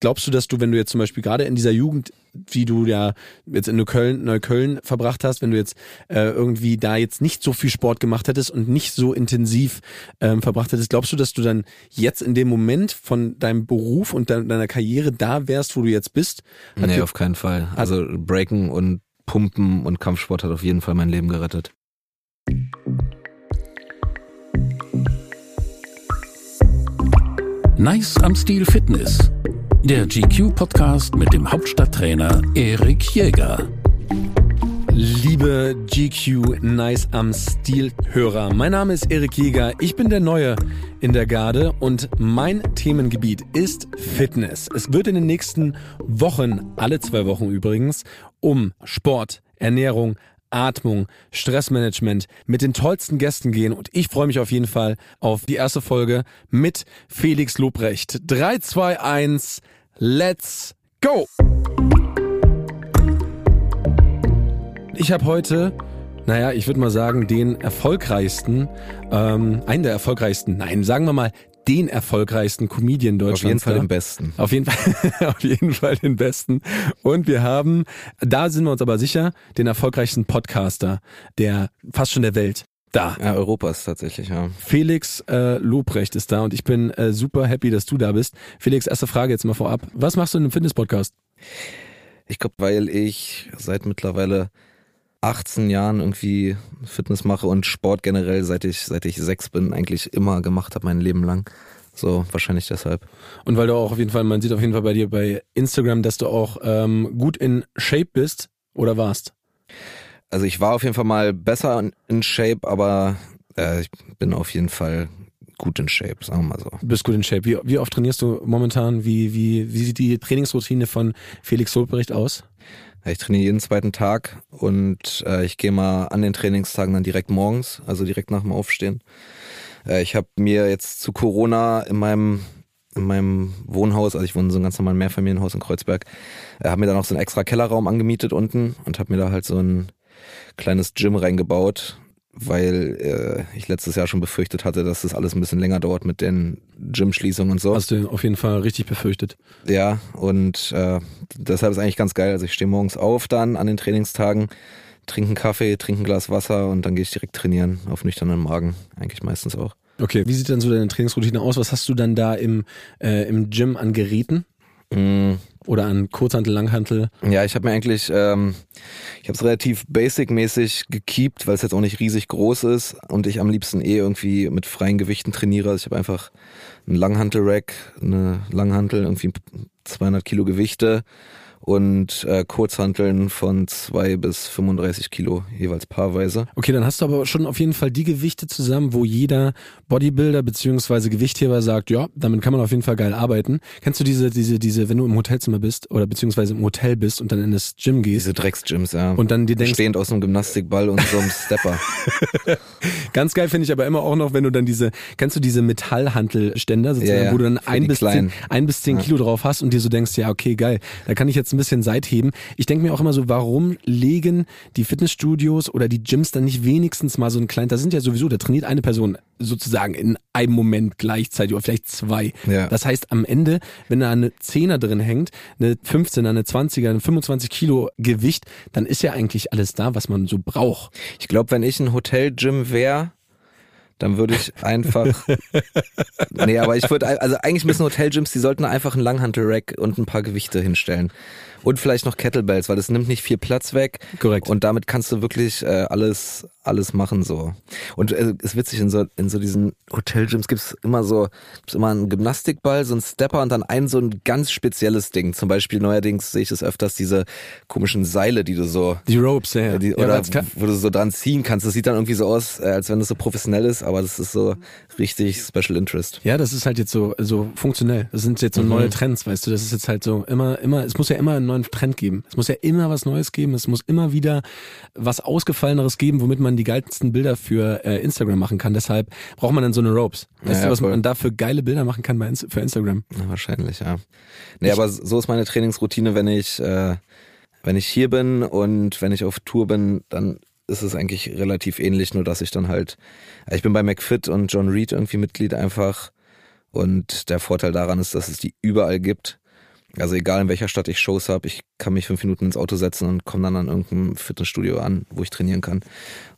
Glaubst du, dass du, wenn du jetzt zum Beispiel gerade in dieser Jugend, wie du ja jetzt in Neukölln, Neukölln verbracht hast, wenn du jetzt äh, irgendwie da jetzt nicht so viel Sport gemacht hättest und nicht so intensiv ähm, verbracht hättest, glaubst du, dass du dann jetzt in dem Moment von deinem Beruf und de deiner Karriere da wärst, wo du jetzt bist? Hat nee, auf keinen Fall. Also Breaken und Pumpen und Kampfsport hat auf jeden Fall mein Leben gerettet. Nice am Stil Fitness der GQ-Podcast mit dem Hauptstadttrainer Erik Jäger. Liebe GQ Nice am Stil-Hörer, mein Name ist Erik Jäger. Ich bin der Neue in der Garde und mein Themengebiet ist Fitness. Es wird in den nächsten Wochen, alle zwei Wochen übrigens, um Sport, Ernährung, Atmung, Stressmanagement mit den tollsten Gästen gehen und ich freue mich auf jeden Fall auf die erste Folge mit Felix Lobrecht. 3, 2, 1, let's go! Ich habe heute naja, ich würde mal sagen, den erfolgreichsten, ähm, einen der erfolgreichsten, nein, sagen wir mal, den erfolgreichsten Comedian Deutschlands. Auf jeden Fall den besten. Auf jeden Fall, auf jeden Fall den besten. Und wir haben, da sind wir uns aber sicher, den erfolgreichsten Podcaster der fast schon der Welt. Da. Ja, Europas tatsächlich, ja. Felix äh, Lobrecht ist da und ich bin äh, super happy, dass du da bist. Felix, erste Frage jetzt mal vorab. Was machst du in einem Fitness-Podcast? Ich glaube, weil ich seit mittlerweile 18 Jahren irgendwie Fitness mache und Sport generell, seit ich, seit ich sechs bin, eigentlich immer gemacht habe, mein Leben lang. So, wahrscheinlich deshalb. Und weil du auch auf jeden Fall, man sieht auf jeden Fall bei dir bei Instagram, dass du auch ähm, gut in Shape bist oder warst. Also ich war auf jeden Fall mal besser in Shape, aber äh, ich bin auf jeden Fall gut in Shape, sagen wir mal so. Du bist gut in Shape. Wie, wie oft trainierst du momentan? Wie, wie, wie sieht die Trainingsroutine von Felix Solbericht aus? Ich trainiere jeden zweiten Tag und äh, ich gehe mal an den Trainingstagen dann direkt morgens, also direkt nach dem Aufstehen. Äh, ich habe mir jetzt zu Corona in meinem in meinem Wohnhaus, also ich wohne in so einem ganz normalen Mehrfamilienhaus in Kreuzberg, äh, habe mir dann auch so einen extra Kellerraum angemietet unten und habe mir da halt so ein kleines Gym reingebaut, weil äh, ich letztes Jahr schon befürchtet hatte, dass das alles ein bisschen länger dauert mit den Gym-Schließungen und so. Hast du auf jeden Fall richtig befürchtet. Ja, und äh, deshalb ist eigentlich ganz geil. Also ich stehe morgens auf dann an den Trainingstagen, trinke einen Kaffee, trinke ein Glas Wasser und dann gehe ich direkt trainieren auf nüchternen Magen, eigentlich meistens auch. Okay, wie sieht dann so deine Trainingsroutine aus? Was hast du dann da im, äh, im Gym an Geräten? Mm, oder an Kurzhantel, Langhantel? Ja, ich habe mir eigentlich, ähm, ich habe es relativ basic-mäßig gekeept, weil es jetzt auch nicht riesig groß ist und ich am liebsten eh irgendwie mit freien Gewichten trainiere. Also ich habe einfach einen Langhantel-Rack, eine Langhantel, irgendwie 200 Kilo Gewichte und äh, Kurzhanteln von zwei bis 35 Kilo jeweils paarweise. Okay, dann hast du aber schon auf jeden Fall die Gewichte zusammen, wo jeder Bodybuilder beziehungsweise Gewichtheber sagt, ja, damit kann man auf jeden Fall geil arbeiten. Kennst du diese, diese, diese, wenn du im Hotelzimmer bist oder beziehungsweise im Hotel bist und dann in das Gym gehst? Diese Drecksgyms, ja. Und dann dir denkst, stehend aus einem Gymnastikball und so einem Stepper. Ganz geil finde ich aber immer auch noch, wenn du dann diese, kennst du diese Metallhantelständer, sozusagen, ja, ja. wo du dann ein bis, zehn, ein bis zehn Kilo drauf hast und dir so denkst, ja, okay, geil, da kann ich jetzt ein bisschen Seitheben. Ich denke mir auch immer so, warum legen die Fitnessstudios oder die Gyms dann nicht wenigstens mal so ein klein, da sind ja sowieso, da trainiert eine Person sozusagen in einem Moment gleichzeitig oder vielleicht zwei. Ja. Das heißt, am Ende, wenn da eine Zehner drin hängt, eine 15er, eine 20er, ein 25 Kilo Gewicht, dann ist ja eigentlich alles da, was man so braucht. Ich glaube, wenn ich ein Hotel-Gym wäre, dann würde ich einfach. nee, aber ich würde, also eigentlich müssen Hotelgyms, die sollten einfach einen Langhantel-Rack und ein paar Gewichte hinstellen. Und vielleicht noch Kettlebells, weil das nimmt nicht viel Platz weg. Korrekt. Und damit kannst du wirklich äh, alles, alles machen so. Und äh, ist witzig, in so, in so diesen Hotelgyms gibt's immer so, gibt's immer einen Gymnastikball, so einen Stepper und dann ein so ein ganz spezielles Ding. Zum Beispiel neuerdings sehe ich das öfters, diese komischen Seile, die du so. Die Ropes, ja. Die, oder ja, wo du so dran ziehen kannst. Das sieht dann irgendwie so aus, äh, als wenn das so professionell ist, aber das ist so richtig Special Interest. Ja, das ist halt jetzt so, so funktionell. Das sind jetzt so mhm. neue Trends, weißt du. Das ist jetzt halt so immer, immer, es muss ja immer ein neuen Trend geben. Es muss ja immer was Neues geben. Es muss immer wieder was Ausgefalleneres geben, womit man die geilsten Bilder für äh, Instagram machen kann. Deshalb braucht man dann so eine Ropes. Weißt ja, du, was voll. man da für geile Bilder machen kann bei, für Instagram? Ja, wahrscheinlich, ja. Nee, ich, aber so ist meine Trainingsroutine, wenn ich, äh, wenn ich hier bin und wenn ich auf Tour bin, dann ist es eigentlich relativ ähnlich, nur dass ich dann halt, ich bin bei McFit und John Reed irgendwie Mitglied einfach. Und der Vorteil daran ist, dass es die überall gibt. Also egal in welcher Stadt ich Shows habe, ich kann mich fünf Minuten ins Auto setzen und komme dann an irgendeinem Fitnessstudio an, wo ich trainieren kann.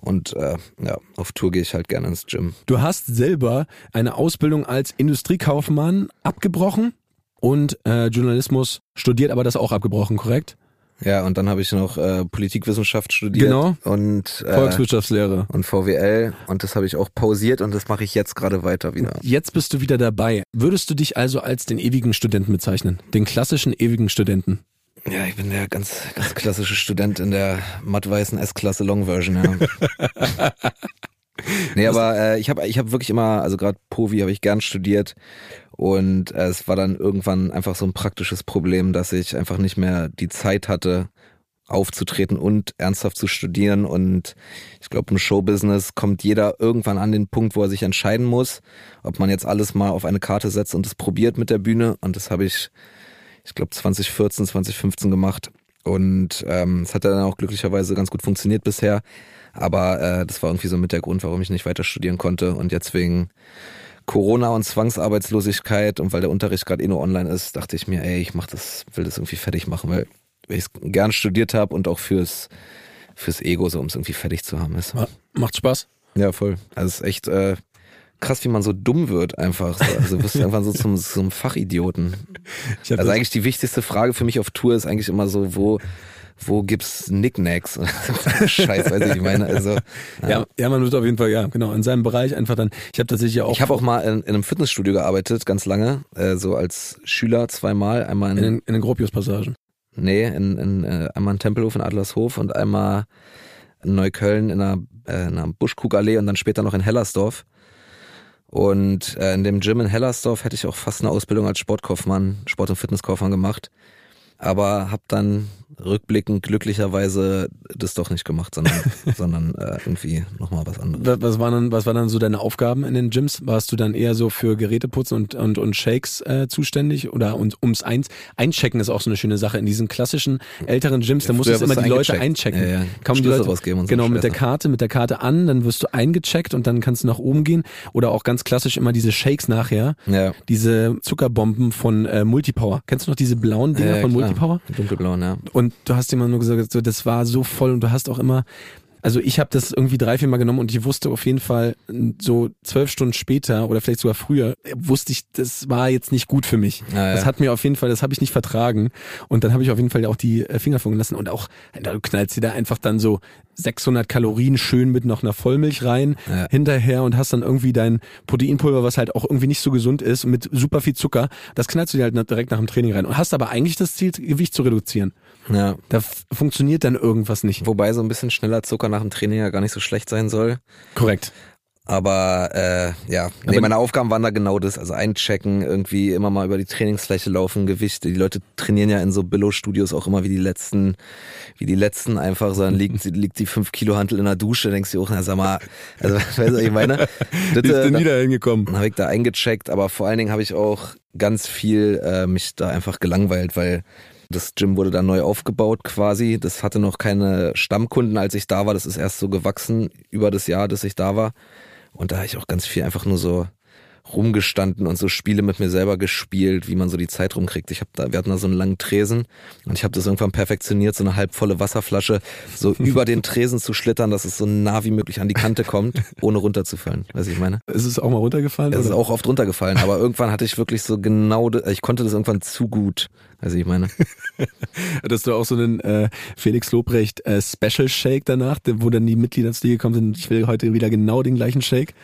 Und äh, ja, auf Tour gehe ich halt gerne ins Gym. Du hast selber eine Ausbildung als Industriekaufmann abgebrochen und äh, Journalismus studiert, aber das auch abgebrochen, korrekt? Ja, und dann habe ich noch äh, Politikwissenschaft studiert. Genau. Und äh, Volkswirtschaftslehre. Und VWL. Und das habe ich auch pausiert und das mache ich jetzt gerade weiter wieder. Jetzt bist du wieder dabei. Würdest du dich also als den ewigen Studenten bezeichnen? Den klassischen ewigen Studenten? Ja, ich bin der ganz, ganz klassische Student in der matt-weißen S-Klasse Long Version, ja. nee, aber äh, ich habe ich hab wirklich immer, also gerade Povi habe ich gern studiert und äh, es war dann irgendwann einfach so ein praktisches Problem, dass ich einfach nicht mehr die Zeit hatte, aufzutreten und ernsthaft zu studieren. Und ich glaube, im Showbusiness kommt jeder irgendwann an den Punkt, wo er sich entscheiden muss, ob man jetzt alles mal auf eine Karte setzt und es probiert mit der Bühne. Und das habe ich, ich glaube, 2014, 2015 gemacht. Und ähm, es ähm, hat dann auch glücklicherweise ganz gut funktioniert bisher. Aber äh, das war irgendwie so mit der Grund, warum ich nicht weiter studieren konnte. Und jetzt wegen Corona und Zwangsarbeitslosigkeit und weil der Unterricht gerade eh nur online ist, dachte ich mir, ey, ich mach das, will das irgendwie fertig machen, weil ich es gern studiert habe und auch fürs fürs Ego, so um es irgendwie fertig zu haben. Ist. Macht Spaß? Ja, voll. Also es ist echt äh, krass, wie man so dumm wird einfach. So. Also du wirst irgendwann so zum, zum Fachidioten. Also eigentlich die wichtigste Frage für mich auf Tour ist eigentlich immer so, wo wo gibt's Nicknacks? Scheiß, weiß ich, ich meine. Also, ja. ja. ja, man wird auf jeden Fall, ja, genau, in seinem Bereich einfach dann. Ich habe tatsächlich auch. Ich habe auch mal in, in, einem Fitnessstudio gearbeitet, ganz lange, äh, so als Schüler zweimal, einmal in, in, den, in den Gropius-Passagen. Nee, in, in, äh, einmal in Tempelhof in Adlershof und einmal in Neukölln in einer, äh, in einer Buschkugallee und dann später noch in Hellersdorf. Und äh, in dem Gym in Hellersdorf hätte ich auch fast eine Ausbildung als Sportkaufmann, Sport- und Fitnesskaufmann gemacht aber habe dann rückblickend glücklicherweise das doch nicht gemacht, sondern, sondern äh, irgendwie nochmal was anderes. Was waren, dann, was waren dann so deine Aufgaben in den Gyms? Warst du dann eher so für Geräteputzen und, und, und Shakes äh, zuständig? Oder und ums Eins, Einchecken ist auch so eine schöne Sache. In diesen klassischen älteren Gyms, ja, da musst du immer die Leute einchecken. Ja, ja. Kaum die Leute, rausgeben und so genau, mit der Karte, mit der Karte an, dann wirst du eingecheckt und dann kannst du nach oben gehen. Oder auch ganz klassisch immer diese Shakes nachher. Ja. Diese Zuckerbomben von äh, Multipower. Kennst du noch diese blauen Dinger ja, von Multipower? Power. Dunkelblau, ja. Und du hast immer nur gesagt, so, das war so voll und du hast auch immer also ich habe das irgendwie drei, vier Mal genommen und ich wusste auf jeden Fall so zwölf Stunden später oder vielleicht sogar früher, wusste ich, das war jetzt nicht gut für mich. Ah, ja. Das hat mir auf jeden Fall, das habe ich nicht vertragen. Und dann habe ich auf jeden Fall auch die äh, Finger funken lassen und auch, du knallst dir da einfach dann so 600 Kalorien schön mit noch einer Vollmilch rein ja. hinterher und hast dann irgendwie dein Proteinpulver, was halt auch irgendwie nicht so gesund ist, mit super viel Zucker. Das knallst du dir halt direkt nach dem Training rein und hast aber eigentlich das Ziel, Gewicht zu reduzieren. Ja. Da funktioniert dann irgendwas nicht. Wobei so ein bisschen schneller Zucker nach dem Training ja gar nicht so schlecht sein soll. Korrekt. Aber äh, ja, nee, meine Aufgaben waren da genau das. Also einchecken, irgendwie immer mal über die Trainingsfläche laufen, Gewichte. Die Leute trainieren ja in so Billo-Studios auch immer wie die letzten, wie die letzten einfach, so dann liegt, liegt die 5 Kilo Hantel in der Dusche, denkst du auch, na sag mal, also weißt du, ich meine, das, ist denn wieder hingekommen. Dann habe ich da eingecheckt, aber vor allen Dingen habe ich auch ganz viel äh, mich da einfach gelangweilt, weil das Gym wurde dann neu aufgebaut quasi. Das hatte noch keine Stammkunden, als ich da war. Das ist erst so gewachsen über das Jahr, dass ich da war. Und da habe ich auch ganz viel einfach nur so rumgestanden und so Spiele mit mir selber gespielt, wie man so die Zeit rumkriegt. Ich habe da, wir hatten da so einen langen Tresen und ich habe das irgendwann perfektioniert, so eine halbvolle Wasserflasche so über den Tresen zu schlittern, dass es so nah wie möglich an die Kante kommt, ohne runterzufallen. Weiß ich meine? Ist es auch mal runtergefallen? Es oder? ist auch oft runtergefallen, aber irgendwann hatte ich wirklich so genau, ich konnte das irgendwann zu gut. Also ich meine. Hattest du auch so einen äh, Felix Lobrecht äh, Special Shake danach, wo dann die Mitglieder zu dir gekommen sind, ich will heute wieder genau den gleichen Shake?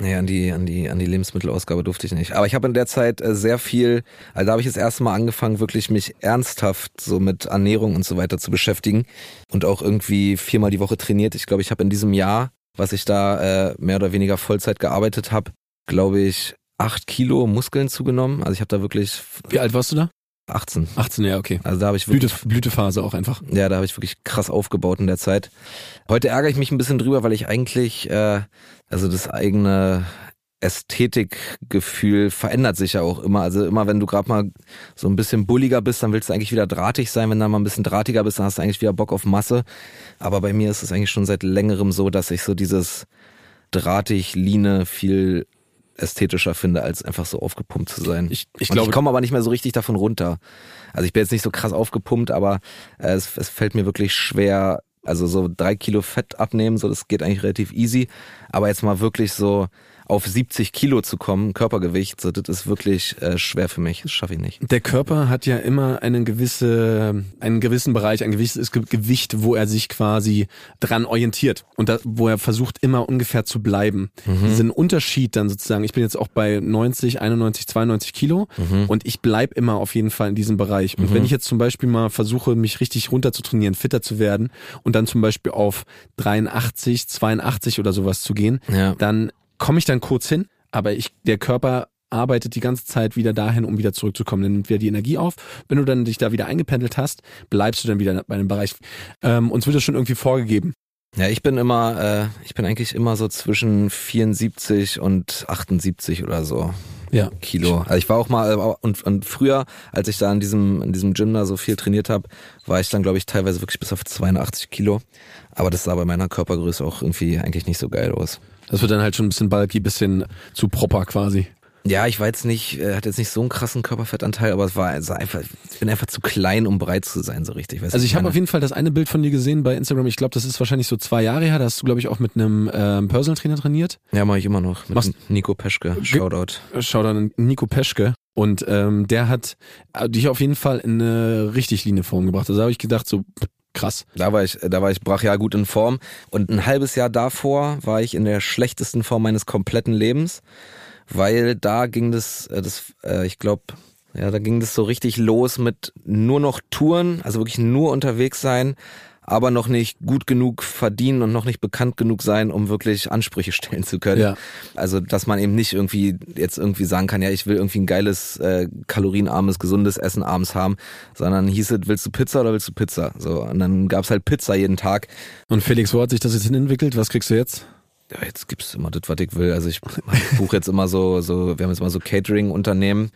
Nee, an die, an die, an die Lebensmittelausgabe durfte ich nicht. Aber ich habe in der Zeit äh, sehr viel, also da habe ich das erste Mal angefangen, wirklich mich ernsthaft so mit Ernährung und so weiter zu beschäftigen und auch irgendwie viermal die Woche trainiert. Ich glaube, ich habe in diesem Jahr, was ich da äh, mehr oder weniger Vollzeit gearbeitet habe, glaube ich, acht Kilo Muskeln zugenommen. Also ich habe da wirklich. Wie alt warst du da? 18. 18, ja, okay. Also da habe ich wirklich, Blüte, Blütephase auch einfach. Ja, da habe ich wirklich krass aufgebaut in der Zeit. Heute ärgere ich mich ein bisschen drüber, weil ich eigentlich, äh, also das eigene Ästhetikgefühl verändert sich ja auch immer. Also immer, wenn du gerade mal so ein bisschen bulliger bist, dann willst du eigentlich wieder drahtig sein. Wenn du mal ein bisschen drahtiger bist, dann hast du eigentlich wieder Bock auf Masse. Aber bei mir ist es eigentlich schon seit längerem so, dass ich so dieses drahtig, Line viel ästhetischer finde, als einfach so aufgepumpt zu sein. Ich, ich, glaube, ich komme aber nicht mehr so richtig davon runter. Also ich bin jetzt nicht so krass aufgepumpt, aber äh, es, es fällt mir wirklich schwer, also so drei Kilo Fett abnehmen, so das geht eigentlich relativ easy. Aber jetzt mal wirklich so auf 70 Kilo zu kommen, Körpergewicht, so, das ist wirklich äh, schwer für mich. Das schaffe ich nicht. Der Körper hat ja immer einen gewisse, einen gewissen Bereich, ein gewisses Gewicht, wo er sich quasi dran orientiert und da, wo er versucht immer ungefähr zu bleiben. Mhm. Diesen Unterschied dann sozusagen, ich bin jetzt auch bei 90, 91, 92 Kilo mhm. und ich bleib immer auf jeden Fall in diesem Bereich. Und mhm. wenn ich jetzt zum Beispiel mal versuche, mich richtig runter zu trainieren, fitter zu werden und dann zum Beispiel auf 83, 82 oder sowas zu gehen, ja. dann komme ich dann kurz hin, aber ich, der Körper arbeitet die ganze Zeit wieder dahin, um wieder zurückzukommen. Dann nimmt wieder die Energie auf. Wenn du dann dich da wieder eingependelt hast, bleibst du dann wieder bei einem Bereich. Ähm, uns wird das schon irgendwie vorgegeben. Ja, ich bin immer, äh, ich bin eigentlich immer so zwischen 74 und 78 oder so. Ja. Kilo. Also ich war auch mal und, und früher, als ich da in diesem in diesem Gym da so viel trainiert habe, war ich dann glaube ich teilweise wirklich bis auf 82 Kilo. Aber das sah bei meiner Körpergröße auch irgendwie eigentlich nicht so geil aus. Das wird dann halt schon ein bisschen bulky, bisschen zu proper quasi. Ja, ich war jetzt nicht, äh, hatte jetzt nicht so einen krassen Körperfettanteil, aber es war also einfach, ich bin einfach zu klein, um breit zu sein, so richtig. Weißt also ich habe auf jeden Fall das eine Bild von dir gesehen bei Instagram. Ich glaube, das ist wahrscheinlich so zwei Jahre her. Da hast du, glaube ich, auch mit einem ähm, Personal Trainer trainiert. Ja, mache ich immer noch. Mit Machst Nico Peschke. Shoutout. Shoutout an Nico Peschke. Und ähm, der hat äh, dich auf jeden Fall in eine richtig line Form gebracht. Also da habe ich gedacht, so Krass. Da war ich, da war ich brachial gut in Form. Und ein halbes Jahr davor war ich in der schlechtesten Form meines kompletten Lebens, weil da ging das, äh, das äh, ich glaube, ja, da ging das so richtig los mit nur noch Touren, also wirklich nur unterwegs sein, aber noch nicht gut genug verdienen und noch nicht bekannt genug sein, um wirklich Ansprüche stellen zu können. Ja. Also, dass man eben nicht irgendwie jetzt irgendwie sagen kann, ja, ich will irgendwie ein geiles, äh, kalorienarmes, gesundes Essen abends haben, sondern hieß es, willst du Pizza oder willst du Pizza? So, und dann gab's halt Pizza jeden Tag. Und Felix, wo hat sich das jetzt hin entwickelt? Was kriegst du jetzt? Ja, jetzt gibt's immer das, was ich will. Also ich, ich buche jetzt immer so, so, wir haben jetzt mal so Catering-Unternehmen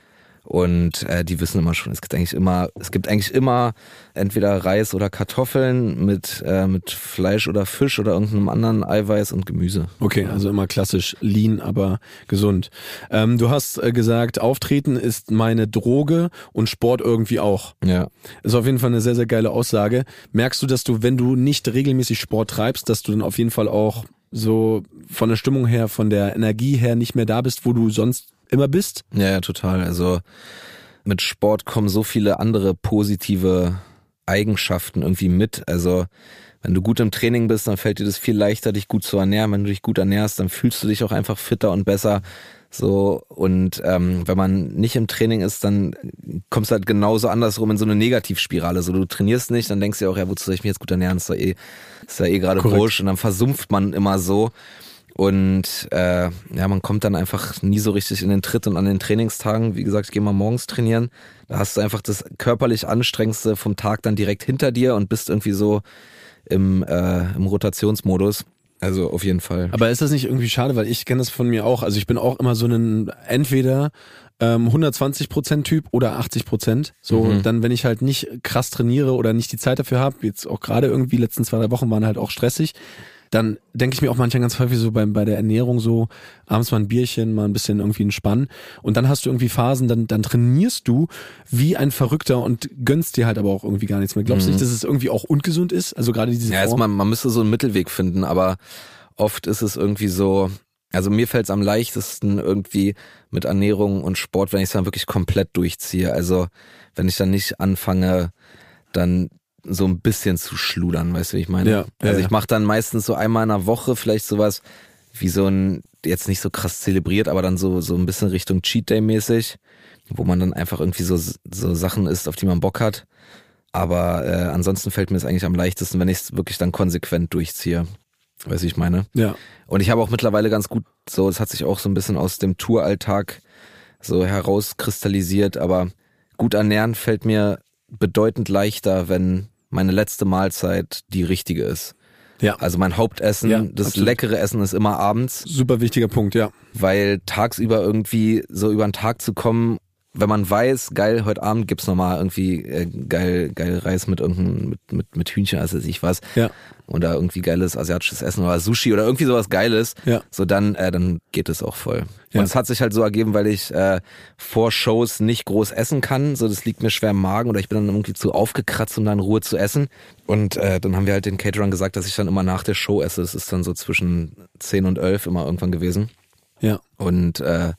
und äh, die wissen immer schon, es gibt eigentlich immer, es gibt eigentlich immer entweder Reis oder Kartoffeln mit, äh, mit Fleisch oder Fisch oder irgendeinem anderen Eiweiß und Gemüse. Okay, also immer klassisch lean, aber gesund. Ähm, du hast äh, gesagt, Auftreten ist meine Droge und Sport irgendwie auch. Ja. Ist auf jeden Fall eine sehr, sehr geile Aussage. Merkst du, dass du, wenn du nicht regelmäßig Sport treibst, dass du dann auf jeden Fall auch so von der Stimmung her, von der Energie her nicht mehr da bist, wo du sonst immer bist? Ja, ja, total. Also mit Sport kommen so viele andere positive Eigenschaften irgendwie mit. Also wenn du gut im Training bist, dann fällt dir das viel leichter, dich gut zu ernähren. Wenn du dich gut ernährst, dann fühlst du dich auch einfach fitter und besser. So, und ähm, wenn man nicht im Training ist, dann kommst du halt genauso andersrum in so eine Negativspirale. So, du trainierst nicht, dann denkst du ja auch, ja, wozu soll ich mich jetzt gut ernähren? ist doch eh, ist ja eh gerade wurscht. Und dann versumpft man immer so. Und äh, ja, man kommt dann einfach nie so richtig in den Tritt und an den Trainingstagen, wie gesagt, ich gehe mal morgens trainieren, da hast du einfach das körperlich anstrengendste vom Tag dann direkt hinter dir und bist irgendwie so im, äh, im Rotationsmodus. Also auf jeden Fall. Aber ist das nicht irgendwie schade, weil ich kenne das von mir auch. Also ich bin auch immer so ein entweder ähm, 120 Prozent Typ oder 80 Prozent. So mhm. dann, wenn ich halt nicht krass trainiere oder nicht die Zeit dafür habe, jetzt auch gerade irgendwie letzten zwei drei Wochen waren halt auch stressig, dann denke ich mir auch manchmal ganz häufig so beim, bei der Ernährung so, abends mal ein Bierchen, mal ein bisschen irgendwie entspannen. Und dann hast du irgendwie Phasen, dann, dann trainierst du wie ein Verrückter und gönnst dir halt aber auch irgendwie gar nichts mehr. Glaubst du mhm. nicht, dass es irgendwie auch ungesund ist? Also gerade diese Ja, man, man müsste so einen Mittelweg finden, aber oft ist es irgendwie so, also mir fällt es am leichtesten irgendwie mit Ernährung und Sport, wenn ich es dann wirklich komplett durchziehe. Also wenn ich dann nicht anfange, dann so ein bisschen zu schludern, weißt du, wie ich meine? Ja, also ich mache dann meistens so einmal in der Woche vielleicht sowas wie so ein, jetzt nicht so krass zelebriert, aber dann so, so ein bisschen Richtung Cheat Day mäßig, wo man dann einfach irgendwie so, so Sachen isst, auf die man Bock hat. Aber äh, ansonsten fällt mir es eigentlich am leichtesten, wenn ich es wirklich dann konsequent durchziehe. Weißt du, ich meine? Ja. Und ich habe auch mittlerweile ganz gut, so, es hat sich auch so ein bisschen aus dem Touralltag so herauskristallisiert, aber gut ernähren fällt mir bedeutend leichter, wenn meine letzte Mahlzeit die richtige ist. Ja. Also mein Hauptessen, ja, das absolut. leckere Essen ist immer abends. Super wichtiger Punkt, ja. Weil tagsüber irgendwie so über den Tag zu kommen wenn man weiß, geil, heute Abend gibt's nochmal irgendwie äh, geil, geil Reis mit irgendeinem, mit, mit, mit Hühnchen, also ich was. Ja. Oder irgendwie geiles asiatisches Essen oder Sushi oder irgendwie sowas Geiles. Ja. So dann, äh, dann geht es auch voll. Ja. Und es hat sich halt so ergeben, weil ich äh, vor Shows nicht groß essen kann. So, das liegt mir schwer im Magen oder ich bin dann irgendwie zu aufgekratzt, um dann in Ruhe zu essen. Und äh, dann haben wir halt den Caterern gesagt, dass ich dann immer nach der Show esse. Das ist dann so zwischen 10 und 11 immer irgendwann gewesen. Ja. Und äh,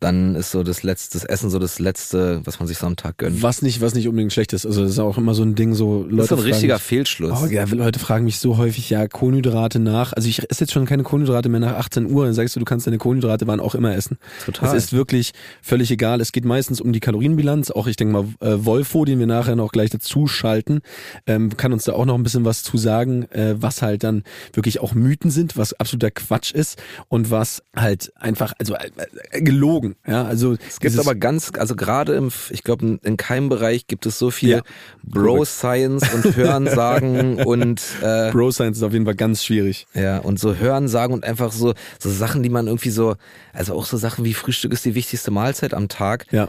dann ist so das letzte das Essen so das letzte, was man sich so am Tag gönnt. Was nicht, was nicht unbedingt schlecht ist. Also das ist auch immer so ein Ding, so Leute. das ist so ein richtiger mich, Fehlschluss. Oh, ja, Leute fragen mich so häufig, ja, Kohlenhydrate nach. Also ich esse jetzt schon keine Kohlenhydrate mehr nach 18 Uhr. Dann sagst du, du kannst deine Kohlenhydrate wann auch immer essen. Total. Es ist wirklich völlig egal. Es geht meistens um die Kalorienbilanz. Auch ich denke mal, äh, Wolfo, den wir nachher noch gleich dazu schalten, ähm, kann uns da auch noch ein bisschen was zu sagen, äh, was halt dann wirklich auch Mythen sind, was absoluter Quatsch ist und was halt einfach, also äh, gelogen. Ja, also es gibt aber ganz, also gerade im, ich glaube, in keinem Bereich gibt es so viel Ja. Bro-Science und Hörensagen und äh, Bro Science ist auf jeden Fall ganz schwierig. ja, und so Hörensagen und einfach so, so Sachen, die man irgendwie so, also auch so Sachen wie Frühstück ist die wichtigste Mahlzeit am Tag. Ja.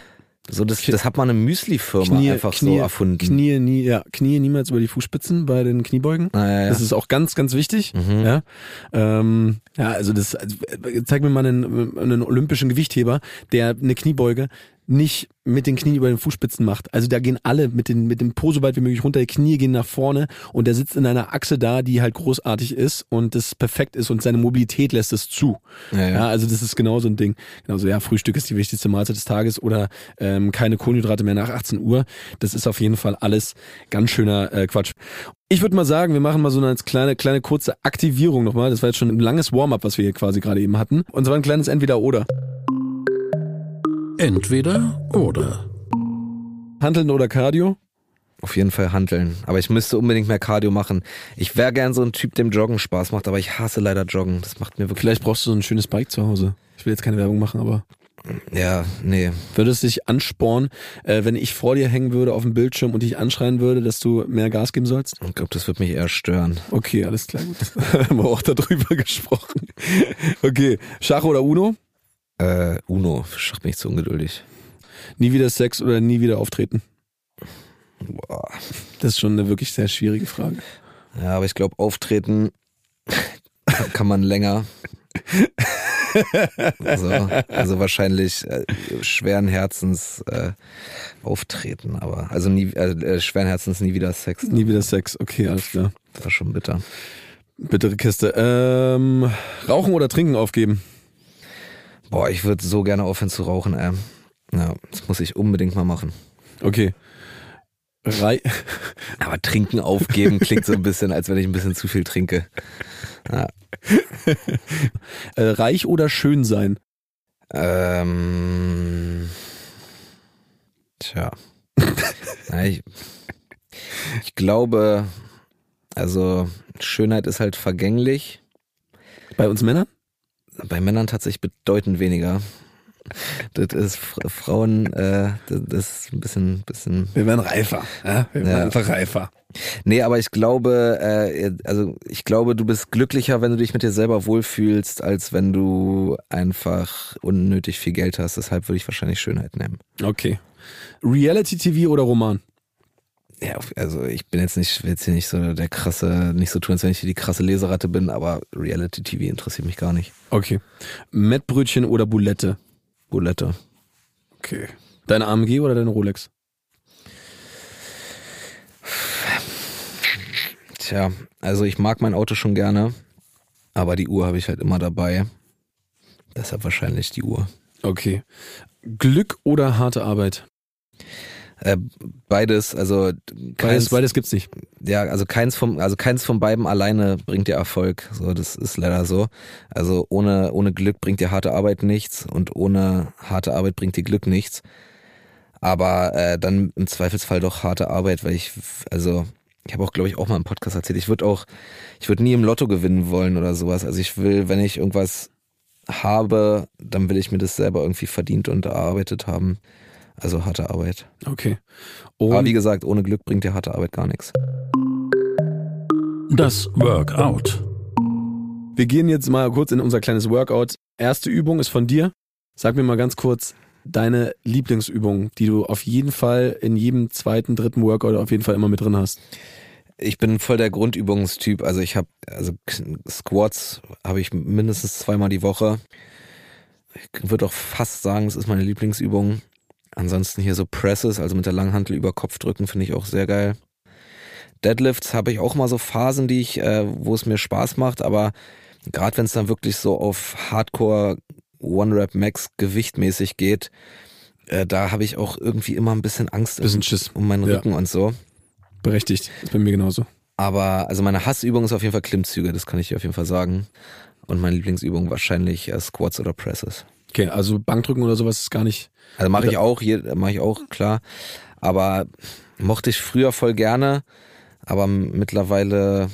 So, das, das hat man eine Müsli-Firma Knie, einfach Knie, so erfunden. Knie, nie, ja, Knie niemals über die Fußspitzen bei den Kniebeugen. Ah, ja, ja. Das ist auch ganz, ganz wichtig. Mhm. Ja, ähm, ja, also das, also, äh, zeig mir mal einen, einen olympischen Gewichtheber, der eine Kniebeuge nicht mit den Knien über den Fußspitzen macht. Also da gehen alle mit, den, mit dem Po so weit wie möglich runter, die Knie gehen nach vorne und der sitzt in einer Achse da, die halt großartig ist und das perfekt ist und seine Mobilität lässt es zu. Ja, ja. Ja, also das ist genau so ein Ding. Genauso, ja, Frühstück ist die wichtigste Mahlzeit des Tages oder ähm, keine Kohlenhydrate mehr nach 18 Uhr. Das ist auf jeden Fall alles ganz schöner äh, Quatsch. Ich würde mal sagen, wir machen mal so eine kleine, kleine kurze Aktivierung nochmal. Das war jetzt schon ein langes Warm-up, was wir hier quasi gerade eben hatten. Und zwar ein kleines Entweder-Oder. Entweder oder. Handeln oder Cardio? Auf jeden Fall handeln. Aber ich müsste unbedingt mehr Cardio machen. Ich wäre gern so ein Typ, dem Joggen Spaß macht, aber ich hasse leider Joggen. Das macht mir wirklich. Vielleicht brauchst du so ein schönes Bike zu Hause. Ich will jetzt keine Werbung machen, aber Ja, nee. würde es dich anspornen, äh, wenn ich vor dir hängen würde auf dem Bildschirm und dich anschreien würde, dass du mehr Gas geben sollst? Ich glaube, das wird mich eher stören. Okay, alles klar, gut. Haben wir auch darüber gesprochen. Okay, Schach oder Uno? Äh, Uno, Schach bin ich zu ungeduldig. Nie wieder Sex oder nie wieder auftreten? Boah. Das ist schon eine wirklich sehr schwierige Frage. Ja, aber ich glaube, auftreten kann man länger. so, also wahrscheinlich äh, schweren Herzens äh, auftreten, aber also nie äh, äh, schweren Herzens nie wieder Sex. Nie wieder Sex, okay, alles klar. Das war schon bitter. Bittere Kiste. Ähm, rauchen oder trinken aufgeben? Boah, ich würde so gerne aufhören zu rauchen, ey. Ja, das muss ich unbedingt mal machen. Okay. Rei Aber trinken aufgeben klingt so ein bisschen, als wenn ich ein bisschen zu viel trinke. Ja. äh, reich oder schön sein? Ähm, tja. Na, ich, ich glaube, also Schönheit ist halt vergänglich. Bei uns Männern? Bei Männern tatsächlich bedeutend weniger. Das ist Frauen, äh, das, das ist ein bisschen, bisschen. Wir werden reifer. Ja? Wir werden Ja. einfach reifer. Nee, aber ich glaube, äh, also ich glaube, du bist glücklicher, wenn du dich mit dir selber wohlfühlst, als wenn du einfach unnötig viel Geld hast. Deshalb würde ich wahrscheinlich Schönheit nehmen. Okay. Reality TV oder Roman? Ja, also ich bin jetzt nicht, will jetzt hier nicht so der krasse, nicht so tun, als wenn ich hier die krasse Leseratte bin, aber Reality TV interessiert mich gar nicht. Okay. Mettbrötchen oder Boulette? Bulette. Okay. Deine AMG oder deine Rolex? Tja, also ich mag mein Auto schon gerne, aber die Uhr habe ich halt immer dabei. Deshalb wahrscheinlich die Uhr. Okay. Glück oder harte Arbeit? Äh, beides, also Beides, keins, beides gibt's nicht. ja, also keins vom, also keins von beiden alleine bringt dir Erfolg. So, das ist leider so. Also ohne, ohne Glück bringt dir harte Arbeit nichts und ohne harte Arbeit bringt dir Glück nichts. Aber äh, dann im Zweifelsfall doch harte Arbeit, weil ich, also ich habe auch, glaube ich, auch mal im Podcast erzählt, ich würde auch, ich würde nie im Lotto gewinnen wollen oder sowas. Also ich will, wenn ich irgendwas habe, dann will ich mir das selber irgendwie verdient und erarbeitet haben. Also harte Arbeit. Okay. Aber Und wie gesagt, ohne Glück bringt dir harte Arbeit gar nichts. Das Workout. wir gehen jetzt mal kurz in unser kleines Workout. Erste Übung ist von dir. Sag mir mal ganz kurz deine Lieblingsübung, die du auf jeden Fall in jedem zweiten, dritten Workout auf jeden Fall immer mit drin hast? Ich bin voll der Grundübungstyp. Also ich habe, also Squats habe ich mindestens zweimal die Woche. Ich würde auch fast sagen, das ist meine Lieblingsübung. Ansonsten hier so Presses, also mit der Langhantel über Kopf drücken, finde ich auch sehr geil. Deadlifts habe ich auch mal so Phasen, die ich, äh, wo es mir Spaß macht, aber gerade wenn es dann wirklich so auf Hardcore One Rep Max gewichtmäßig geht, äh, da habe ich auch irgendwie immer ein bisschen Angst bisschen Schiss. um meinen Rücken ja. und so. Berechtigt, ist bei mir genauso. Aber also meine Hassübung ist auf jeden Fall Klimmzüge, das kann ich dir auf jeden Fall sagen. Und meine Lieblingsübung wahrscheinlich äh, Squats oder Presses. Okay, also Bankdrücken oder sowas ist gar nicht. Also mache ich auch, mache ich auch, klar. Aber mochte ich früher voll gerne, aber mittlerweile,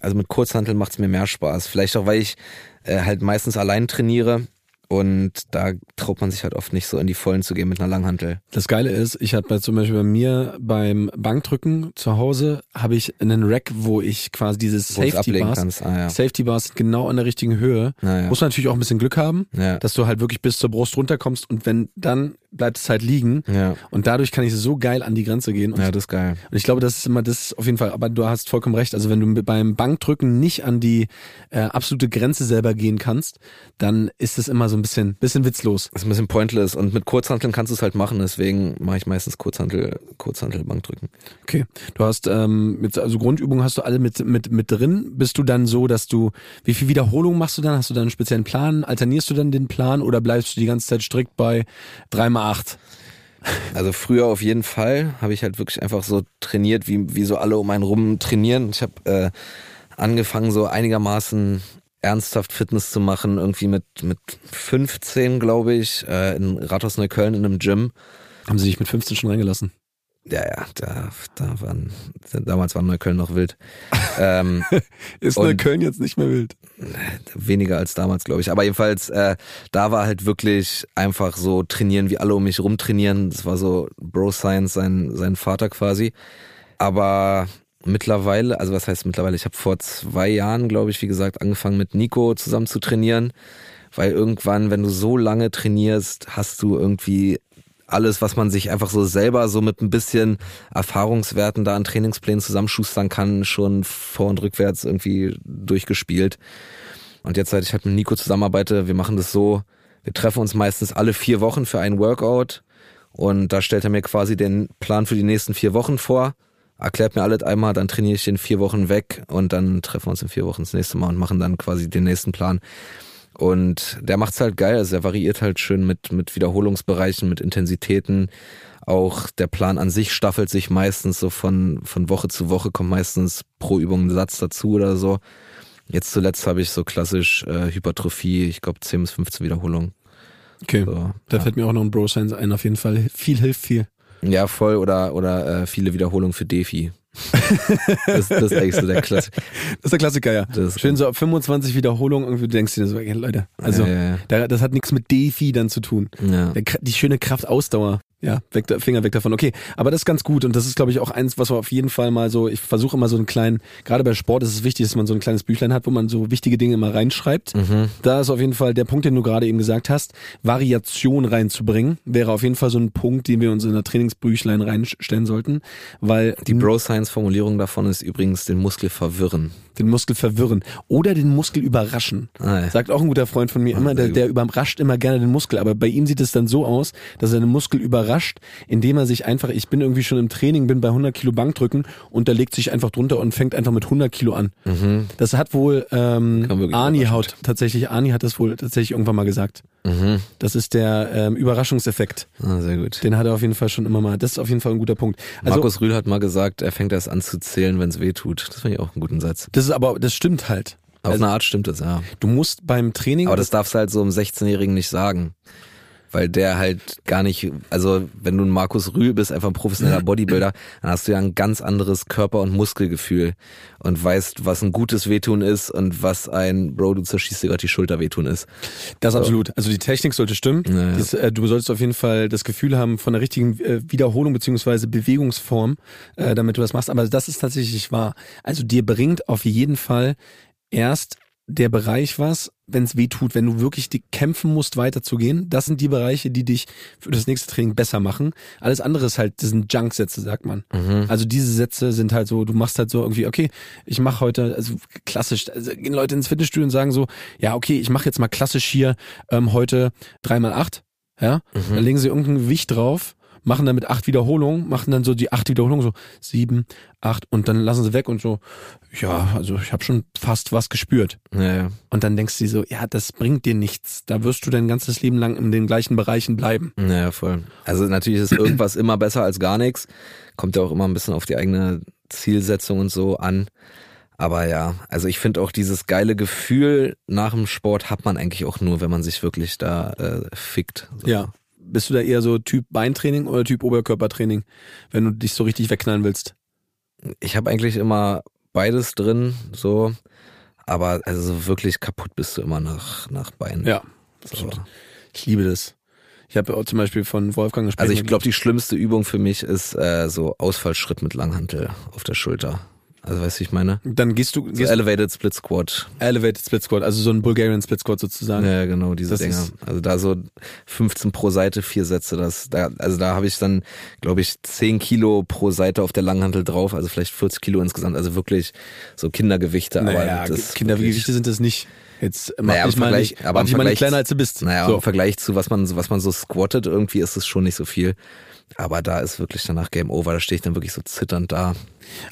also mit Kurzhanteln macht es mir mehr Spaß. Vielleicht auch, weil ich äh, halt meistens allein trainiere und da traut man sich halt oft nicht so in die Vollen zu gehen mit einer Langhantel. Das Geile ist, ich habe zum Beispiel bei mir beim Bankdrücken zu Hause habe ich einen Rack, wo ich quasi dieses Safety Bars, ah, ja. Safety Bars genau an der richtigen Höhe. Ah, ja. Muss man natürlich auch ein bisschen Glück haben, ja. dass du halt wirklich bis zur Brust runterkommst und wenn dann bleibt es halt liegen. Ja. Und dadurch kann ich so geil an die Grenze gehen. Und, ja, das ist geil. Und ich glaube, das ist immer das auf jeden Fall. Aber du hast vollkommen recht. Also wenn du beim Bankdrücken nicht an die äh, absolute Grenze selber gehen kannst, dann ist es immer so ein bisschen, bisschen witzlos. Das ist ein bisschen pointless. Und mit Kurzhanteln kannst du es halt machen. Deswegen mache ich meistens Kurzhantel, Kurzhantel Bankdrücken. Okay. Du hast ähm, mit, also Grundübungen hast du alle mit mit mit drin. Bist du dann so, dass du wie viel Wiederholungen machst du dann? Hast du dann einen speziellen Plan? Alternierst du dann den Plan oder bleibst du die ganze Zeit strikt bei dreimal 8. Also früher auf jeden Fall habe ich halt wirklich einfach so trainiert, wie, wie so alle um einen rum trainieren. Ich habe äh, angefangen, so einigermaßen ernsthaft Fitness zu machen, irgendwie mit, mit 15, glaube ich, äh, in Rathaus Neukölln in einem Gym. Haben sie dich mit 15 schon reingelassen? Ja, ja, da, da waren, damals war Neukölln noch wild. ähm, ist Neukölln jetzt nicht mehr wild? Weniger als damals, glaube ich. Aber jedenfalls, äh, da war halt wirklich einfach so trainieren, wie alle um mich rum trainieren. Das war so Bro Science, sein, sein Vater quasi. Aber mittlerweile, also was heißt mittlerweile, ich habe vor zwei Jahren, glaube ich, wie gesagt, angefangen mit Nico zusammen zu trainieren. Weil irgendwann, wenn du so lange trainierst, hast du irgendwie alles, was man sich einfach so selber so mit ein bisschen Erfahrungswerten da an Trainingsplänen zusammenschustern kann, schon vor und rückwärts irgendwie durchgespielt. Und jetzt, seit ich halt mit Nico zusammenarbeite, wir machen das so, wir treffen uns meistens alle vier Wochen für einen Workout und da stellt er mir quasi den Plan für die nächsten vier Wochen vor, erklärt mir alles einmal, dann trainiere ich den vier Wochen weg und dann treffen wir uns in vier Wochen das nächste Mal und machen dann quasi den nächsten Plan. Und der macht's halt geil, also er variiert halt schön mit, mit Wiederholungsbereichen, mit Intensitäten. Auch der Plan an sich staffelt sich meistens so von, von Woche zu Woche, kommt meistens pro Übung ein Satz dazu oder so. Jetzt zuletzt habe ich so klassisch äh, Hypertrophie, ich glaube 10 bis 15 Wiederholungen. Okay, so, da ja. fällt mir auch noch ein Bro Science ein, auf jeden Fall. Viel hilft viel. Ja, voll oder, oder äh, viele Wiederholungen für Defi das, das, ist eigentlich so der Klassiker. Das ist der Klassiker, ja. Schön so ab 25 Wiederholungen irgendwie, du denkst dir so, Leute, also ja, ja, ja. das hat nichts mit Defi dann zu tun. Die schöne Kraftausdauer ja, weg, Finger weg davon. Okay, aber das ist ganz gut und das ist, glaube ich, auch eins, was man auf jeden Fall mal so, ich versuche immer so einen kleinen, gerade bei Sport ist es wichtig, dass man so ein kleines Büchlein hat, wo man so wichtige Dinge immer reinschreibt. Mhm. Da ist auf jeden Fall der Punkt, den du gerade eben gesagt hast, Variation reinzubringen, wäre auf jeden Fall so ein Punkt, den wir uns in der Trainingsbüchlein reinstellen sollten, weil... Die Bro-Science-Formulierung davon ist übrigens den Muskel verwirren den Muskel verwirren oder den Muskel überraschen. Ah, ja. Sagt auch ein guter Freund von mir immer, der, der überrascht immer gerne den Muskel, aber bei ihm sieht es dann so aus, dass er den Muskel überrascht, indem er sich einfach, ich bin irgendwie schon im Training, bin bei 100 Kilo Bankdrücken und der legt sich einfach drunter und fängt einfach mit 100 Kilo an. Mhm. Das hat wohl ähm, Arni Haut, tatsächlich, Arni hat das wohl tatsächlich irgendwann mal gesagt. Mhm. Das ist der ähm, Überraschungseffekt. Ah, sehr gut. Den hat er auf jeden Fall schon immer mal. Das ist auf jeden Fall ein guter Punkt. Also, Markus Rühl hat mal gesagt, er fängt erst an zu zählen, wenn es weh tut. Das finde ich auch einen guten Satz. Das ist aber, das stimmt halt. Auf also, eine Art stimmt es, ja. Du musst beim Training. Aber das darfst du halt so einem 16-Jährigen nicht sagen weil der halt gar nicht, also wenn du ein Markus Rühl bist, einfach ein professioneller Bodybuilder, dann hast du ja ein ganz anderes Körper- und Muskelgefühl und weißt, was ein gutes Wehtun ist und was ein Bro, du zerschießt dir gerade die Schulter Wehtun ist. Das so. absolut. Also die Technik sollte stimmen. Ja. Das, äh, du solltest auf jeden Fall das Gefühl haben von der richtigen äh, Wiederholung beziehungsweise Bewegungsform, äh, damit du das machst. Aber das ist tatsächlich wahr. Also dir bringt auf jeden Fall erst der Bereich was, wenn es weh tut, wenn du wirklich die kämpfen musst, weiterzugehen. Das sind die Bereiche, die dich für das nächste Training besser machen. Alles andere ist halt, das sind Junk-Sätze, sagt man. Mhm. Also diese Sätze sind halt so, du machst halt so irgendwie, okay, ich mache heute, also klassisch, also gehen Leute ins Fitnessstudio und sagen so, ja, okay, ich mache jetzt mal klassisch hier ähm, heute dreimal acht. Ja, mhm. dann legen sie irgendein Gewicht drauf machen dann mit acht Wiederholungen, machen dann so die acht Wiederholungen, so sieben, acht und dann lassen sie weg und so, ja, also ich habe schon fast was gespürt. Ja, ja. Und dann denkst du dir so, ja, das bringt dir nichts. Da wirst du dein ganzes Leben lang in den gleichen Bereichen bleiben. Ja, voll. Also natürlich ist irgendwas immer besser als gar nichts. Kommt ja auch immer ein bisschen auf die eigene Zielsetzung und so an. Aber ja, also ich finde auch dieses geile Gefühl nach dem Sport hat man eigentlich auch nur, wenn man sich wirklich da äh, fickt. So. Ja, bist du da eher so Typ Beintraining oder Typ Oberkörpertraining, wenn du dich so richtig wegknallen willst? Ich habe eigentlich immer beides drin, so. Aber also wirklich kaputt bist du immer nach, nach Beinen. Ja, so. Ich liebe das. Ich habe auch zum Beispiel von Wolfgang gesprochen. Also ich glaube, die schlimmste Übung für mich ist äh, so Ausfallschritt mit Langhantel auf der Schulter. Also weißt du, ich meine? Dann gehst du. Gehst so Elevated Split Squat. Elevated Split Squat, also so ein Bulgarian Split Squat sozusagen. Ja, genau, diese das Dinger. Also da so 15 pro Seite, vier Sätze. Das, da, also da habe ich dann, glaube ich, 10 Kilo pro Seite auf der Langhantel drauf, also vielleicht 40 Kilo insgesamt. Also wirklich so Kindergewichte. Naja, aber Kindergewichte sind das nicht. Jetzt mach naja, dich mal nicht, aber mach dich mal nicht kleiner als du bist. Naja, so. im Vergleich zu was man, was man so squattet, irgendwie ist es schon nicht so viel. Aber da ist wirklich danach Game Over. Da stehe ich dann wirklich so zitternd da.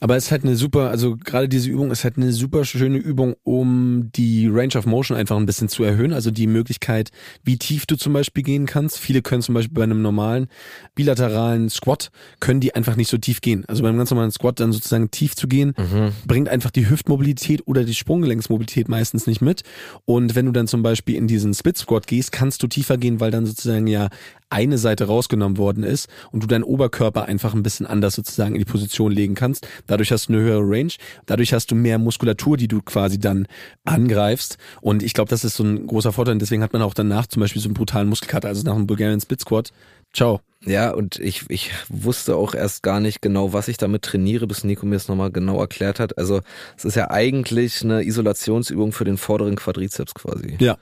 Aber es ist halt eine super, also gerade diese Übung ist halt eine super schöne Übung, um die Range of Motion einfach ein bisschen zu erhöhen. Also die Möglichkeit, wie tief du zum Beispiel gehen kannst. Viele können zum Beispiel bei einem normalen bilateralen Squat, können die einfach nicht so tief gehen. Also beim ganz normalen Squat dann sozusagen tief zu gehen, mhm. bringt einfach die Hüftmobilität oder die Sprunggelenksmobilität meistens nicht mit. Und wenn du dann zum Beispiel in diesen Split Squat gehst, kannst du tiefer gehen, weil dann sozusagen ja eine Seite rausgenommen worden ist und du deinen Oberkörper einfach ein bisschen anders sozusagen in die Position legen kannst. Dadurch hast du eine höhere Range, dadurch hast du mehr Muskulatur, die du quasi dann angreifst. Und ich glaube, das ist so ein großer Vorteil. Und deswegen hat man auch danach zum Beispiel so einen brutalen Muskelkater, also nach einem Bulgarian Split Squat. Ciao. Ja, und ich, ich wusste auch erst gar nicht genau, was ich damit trainiere, bis Nico mir es nochmal genau erklärt hat. Also es ist ja eigentlich eine Isolationsübung für den vorderen Quadrizeps quasi. Ja.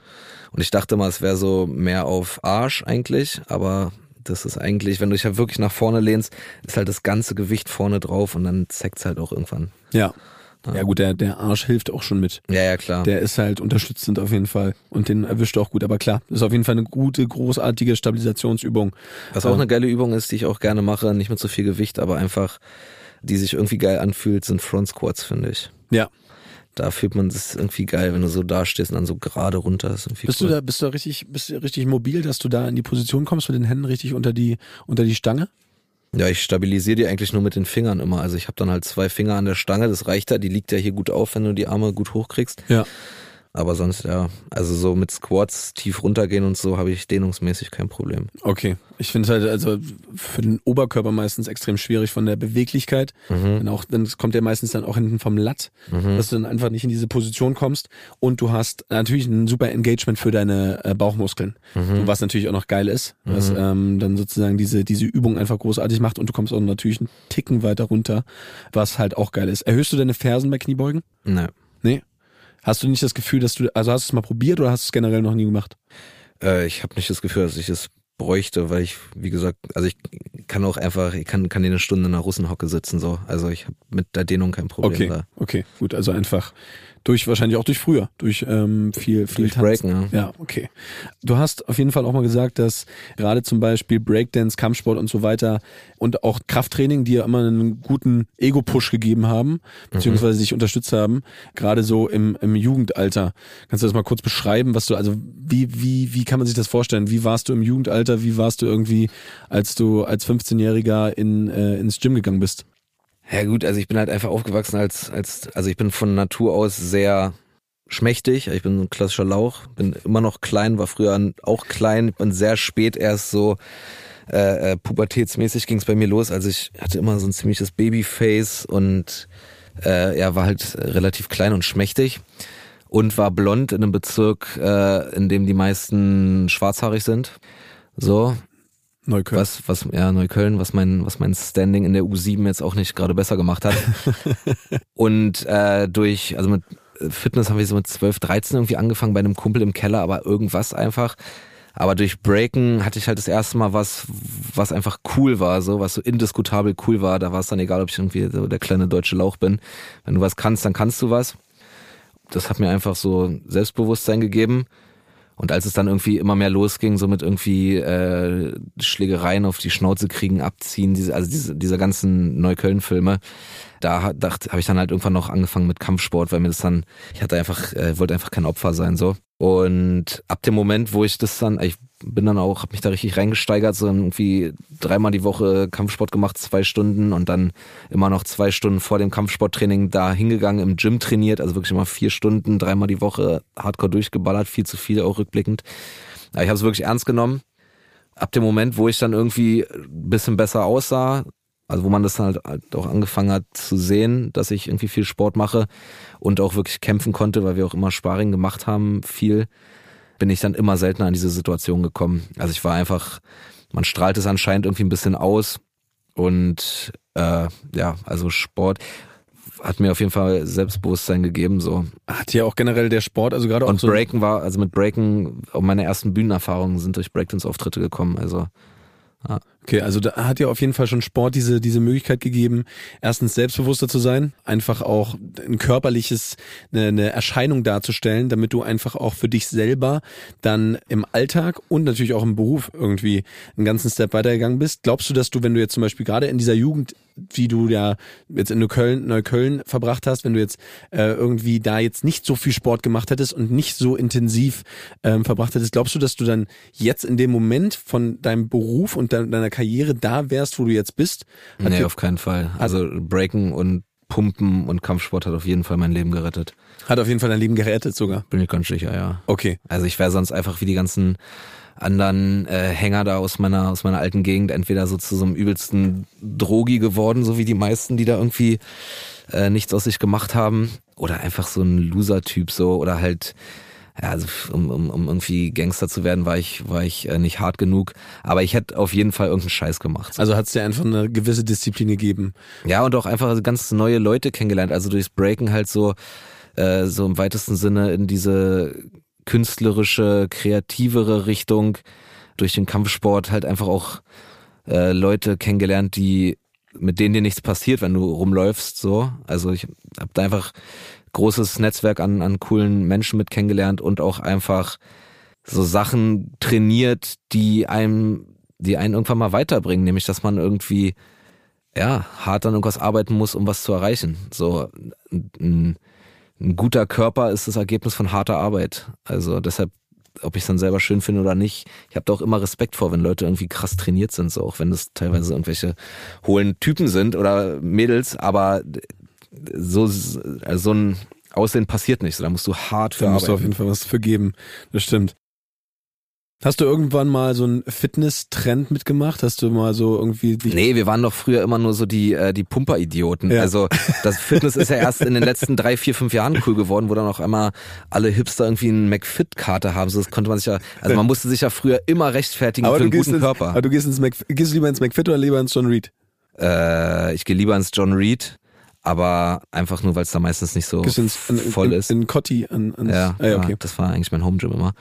Und ich dachte mal, es wäre so mehr auf Arsch eigentlich, aber das ist eigentlich, wenn du dich ja wirklich nach vorne lehnst, ist halt das ganze Gewicht vorne drauf und dann zeigt es halt auch irgendwann. Ja. Ja gut, der, der Arsch hilft auch schon mit. Ja, ja, klar. Der ist halt unterstützend auf jeden Fall und den erwischt auch gut. Aber klar, ist auf jeden Fall eine gute, großartige Stabilisationsübung. Was auch eine geile Übung ist, die ich auch gerne mache, nicht mit so viel Gewicht, aber einfach, die sich irgendwie geil anfühlt, sind Front Squats, finde ich. Ja, da fühlt man es irgendwie geil, wenn du so da stehst und dann so gerade runter ist. Bist cool. du da, bist du da richtig, bist du richtig mobil, dass du da in die Position kommst mit den Händen richtig unter die, unter die Stange? Ja, ich stabilisiere die eigentlich nur mit den Fingern immer. Also ich habe dann halt zwei Finger an der Stange, das reicht da, die liegt ja hier gut auf, wenn du die Arme gut hochkriegst. Ja. Aber sonst ja, also so mit Squats tief runtergehen und so habe ich dehnungsmäßig kein Problem. Okay. Ich finde es halt also für den Oberkörper meistens extrem schwierig von der Beweglichkeit. Mhm. Denn auch, dann kommt der meistens dann auch hinten vom Latt, mhm. dass du dann einfach nicht in diese Position kommst. Und du hast natürlich ein super Engagement für deine äh, Bauchmuskeln. Mhm. Was natürlich auch noch geil ist, was mhm. ähm, dann sozusagen diese, diese Übung einfach großartig macht und du kommst auch natürlich einen Ticken weiter runter, was halt auch geil ist. Erhöhst du deine Fersen bei Kniebeugen? Nein. Hast du nicht das Gefühl, dass du, also hast du es mal probiert oder hast du es generell noch nie gemacht? Äh, ich habe nicht das Gefühl, dass ich es bräuchte, weil ich, wie gesagt, also ich kann auch einfach, ich kann, kann eine Stunde in einer Russenhocke sitzen, so. Also ich habe mit der Dehnung kein Problem okay, da. Okay, gut, also einfach durch, wahrscheinlich auch durch früher, durch ähm, viel, viel durch Tanzen. Breaken, ja. ja, okay. Du hast auf jeden Fall auch mal gesagt, dass gerade zum Beispiel Breakdance, Kampfsport und so weiter und auch Krafttraining dir immer einen guten Ego-Push gegeben haben, beziehungsweise mhm. sich unterstützt haben, gerade so im, im Jugendalter. Kannst du das mal kurz beschreiben, was du, also wie, wie, wie kann man sich das vorstellen? Wie warst du im Jugendalter? Wie warst du irgendwie, als du als 15-Jähriger in, äh, ins Gym gegangen bist? Ja gut, also ich bin halt einfach aufgewachsen als, als, also ich bin von Natur aus sehr schmächtig. Ich bin ein klassischer Lauch, bin immer noch klein, war früher auch klein, bin sehr spät erst so äh, äh, pubertätsmäßig ging es bei mir los. Also ich hatte immer so ein ziemliches Babyface und äh, ja, war halt relativ klein und schmächtig und war blond in einem Bezirk, äh, in dem die meisten schwarzhaarig sind. So, Neukölln. Was, was, ja, Neukölln, was mein, was mein Standing in der U7 jetzt auch nicht gerade besser gemacht hat. und äh, durch, also mit Fitness haben wir so mit 12, 13 irgendwie angefangen bei einem Kumpel im Keller, aber irgendwas einfach. Aber durch Breaken hatte ich halt das erste Mal was, was einfach cool war, so, was so indiskutabel cool war. Da war es dann egal, ob ich irgendwie so der kleine deutsche Lauch bin. Wenn du was kannst, dann kannst du was. Das hat mir einfach so Selbstbewusstsein gegeben. Und als es dann irgendwie immer mehr losging, so mit irgendwie äh, Schlägereien auf die Schnauze kriegen, abziehen, diese, also diese, diese ganzen Neukölln-Filme, da dachte, habe ich dann halt irgendwann noch angefangen mit Kampfsport, weil mir das dann, ich hatte einfach, äh, wollte einfach kein Opfer sein so. Und ab dem Moment, wo ich das dann, ich bin dann auch, habe mich da richtig reingesteigert, so irgendwie dreimal die Woche Kampfsport gemacht, zwei Stunden und dann immer noch zwei Stunden vor dem Kampfsporttraining da hingegangen, im Gym trainiert, also wirklich immer vier Stunden, dreimal die Woche Hardcore durchgeballert, viel zu viel auch rückblickend. Aber ich habe es wirklich ernst genommen. Ab dem Moment, wo ich dann irgendwie ein bisschen besser aussah, also wo man das halt, halt auch angefangen hat zu sehen, dass ich irgendwie viel Sport mache und auch wirklich kämpfen konnte, weil wir auch immer Sparring gemacht haben, viel, bin ich dann immer seltener in diese Situation gekommen. Also ich war einfach, man strahlt es anscheinend irgendwie ein bisschen aus und äh, ja, also Sport hat mir auf jeden Fall Selbstbewusstsein gegeben. So hat ja auch generell der Sport, also gerade auch und so Breaken war, also mit Breaken, auch meine ersten Bühnenerfahrungen sind durch Breakdance-Auftritte gekommen. Also ja. Okay, also da hat ja auf jeden Fall schon Sport diese, diese Möglichkeit gegeben, erstens selbstbewusster zu sein, einfach auch ein körperliches, eine, eine Erscheinung darzustellen, damit du einfach auch für dich selber dann im Alltag und natürlich auch im Beruf irgendwie einen ganzen Step weitergegangen bist. Glaubst du, dass du, wenn du jetzt zum Beispiel gerade in dieser Jugend wie du ja jetzt in Neukölln, Neukölln verbracht hast, wenn du jetzt äh, irgendwie da jetzt nicht so viel Sport gemacht hättest und nicht so intensiv ähm, verbracht hättest, glaubst du, dass du dann jetzt in dem Moment von deinem Beruf und de deiner Karriere da wärst, wo du jetzt bist? Hat nee, auf keinen Fall. Also Breaken und Pumpen und Kampfsport hat auf jeden Fall mein Leben gerettet. Hat auf jeden Fall dein Leben gerettet sogar. Bin ich ganz sicher, ja. Okay. Also ich wäre sonst einfach wie die ganzen anderen äh, Hänger da aus meiner aus meiner alten Gegend entweder so zu so einem übelsten Drogi geworden, so wie die meisten, die da irgendwie äh, nichts aus sich gemacht haben, oder einfach so ein Loser-Typ so oder halt ja, also um, um, um irgendwie Gangster zu werden, war ich, war ich äh, nicht hart genug. Aber ich hätte auf jeden Fall irgendeinen Scheiß gemacht. So. Also hat es dir einfach eine gewisse Disziplin gegeben. Ja, und auch einfach ganz neue Leute kennengelernt. Also durchs Breaken halt so, äh, so im weitesten Sinne in diese künstlerische, kreativere Richtung durch den Kampfsport halt einfach auch äh, Leute kennengelernt, die mit denen dir nichts passiert, wenn du rumläufst. So, also ich habe da einfach großes Netzwerk an an coolen Menschen mit kennengelernt und auch einfach so Sachen trainiert, die einem, die einen irgendwann mal weiterbringen, nämlich dass man irgendwie ja hart an irgendwas arbeiten muss, um was zu erreichen. So ein, ein guter Körper ist das Ergebnis von harter Arbeit. Also deshalb, ob ich es dann selber schön finde oder nicht, ich habe da auch immer Respekt vor, wenn Leute irgendwie krass trainiert sind, so auch wenn das teilweise irgendwelche hohlen Typen sind oder Mädels, aber so, also so ein Aussehen passiert nicht. So, da musst du hart für da musst arbeiten. du auf jeden Fall was für geben. Das stimmt. Hast du irgendwann mal so einen Fitness-Trend mitgemacht? Hast du mal so irgendwie... Nee, wir waren doch früher immer nur so die, äh, die Pumper-Idioten. Ja. Also das Fitness ist ja erst in den letzten drei, vier, fünf Jahren cool geworden, wo dann auch einmal alle Hipster irgendwie eine McFit-Karte haben. So, das konnte man sich ja... Also man musste sich ja früher immer rechtfertigen aber für einen guten ins, Körper. Aber du gehst, ins Mac, gehst du lieber ins McFit oder lieber ins John Reed? Äh, ich gehe lieber ins John Reed aber einfach nur, weil es da meistens nicht so ins, voll in, ist. In Cotti an, an ja, ah, ja, okay. das war eigentlich mein Home Gym immer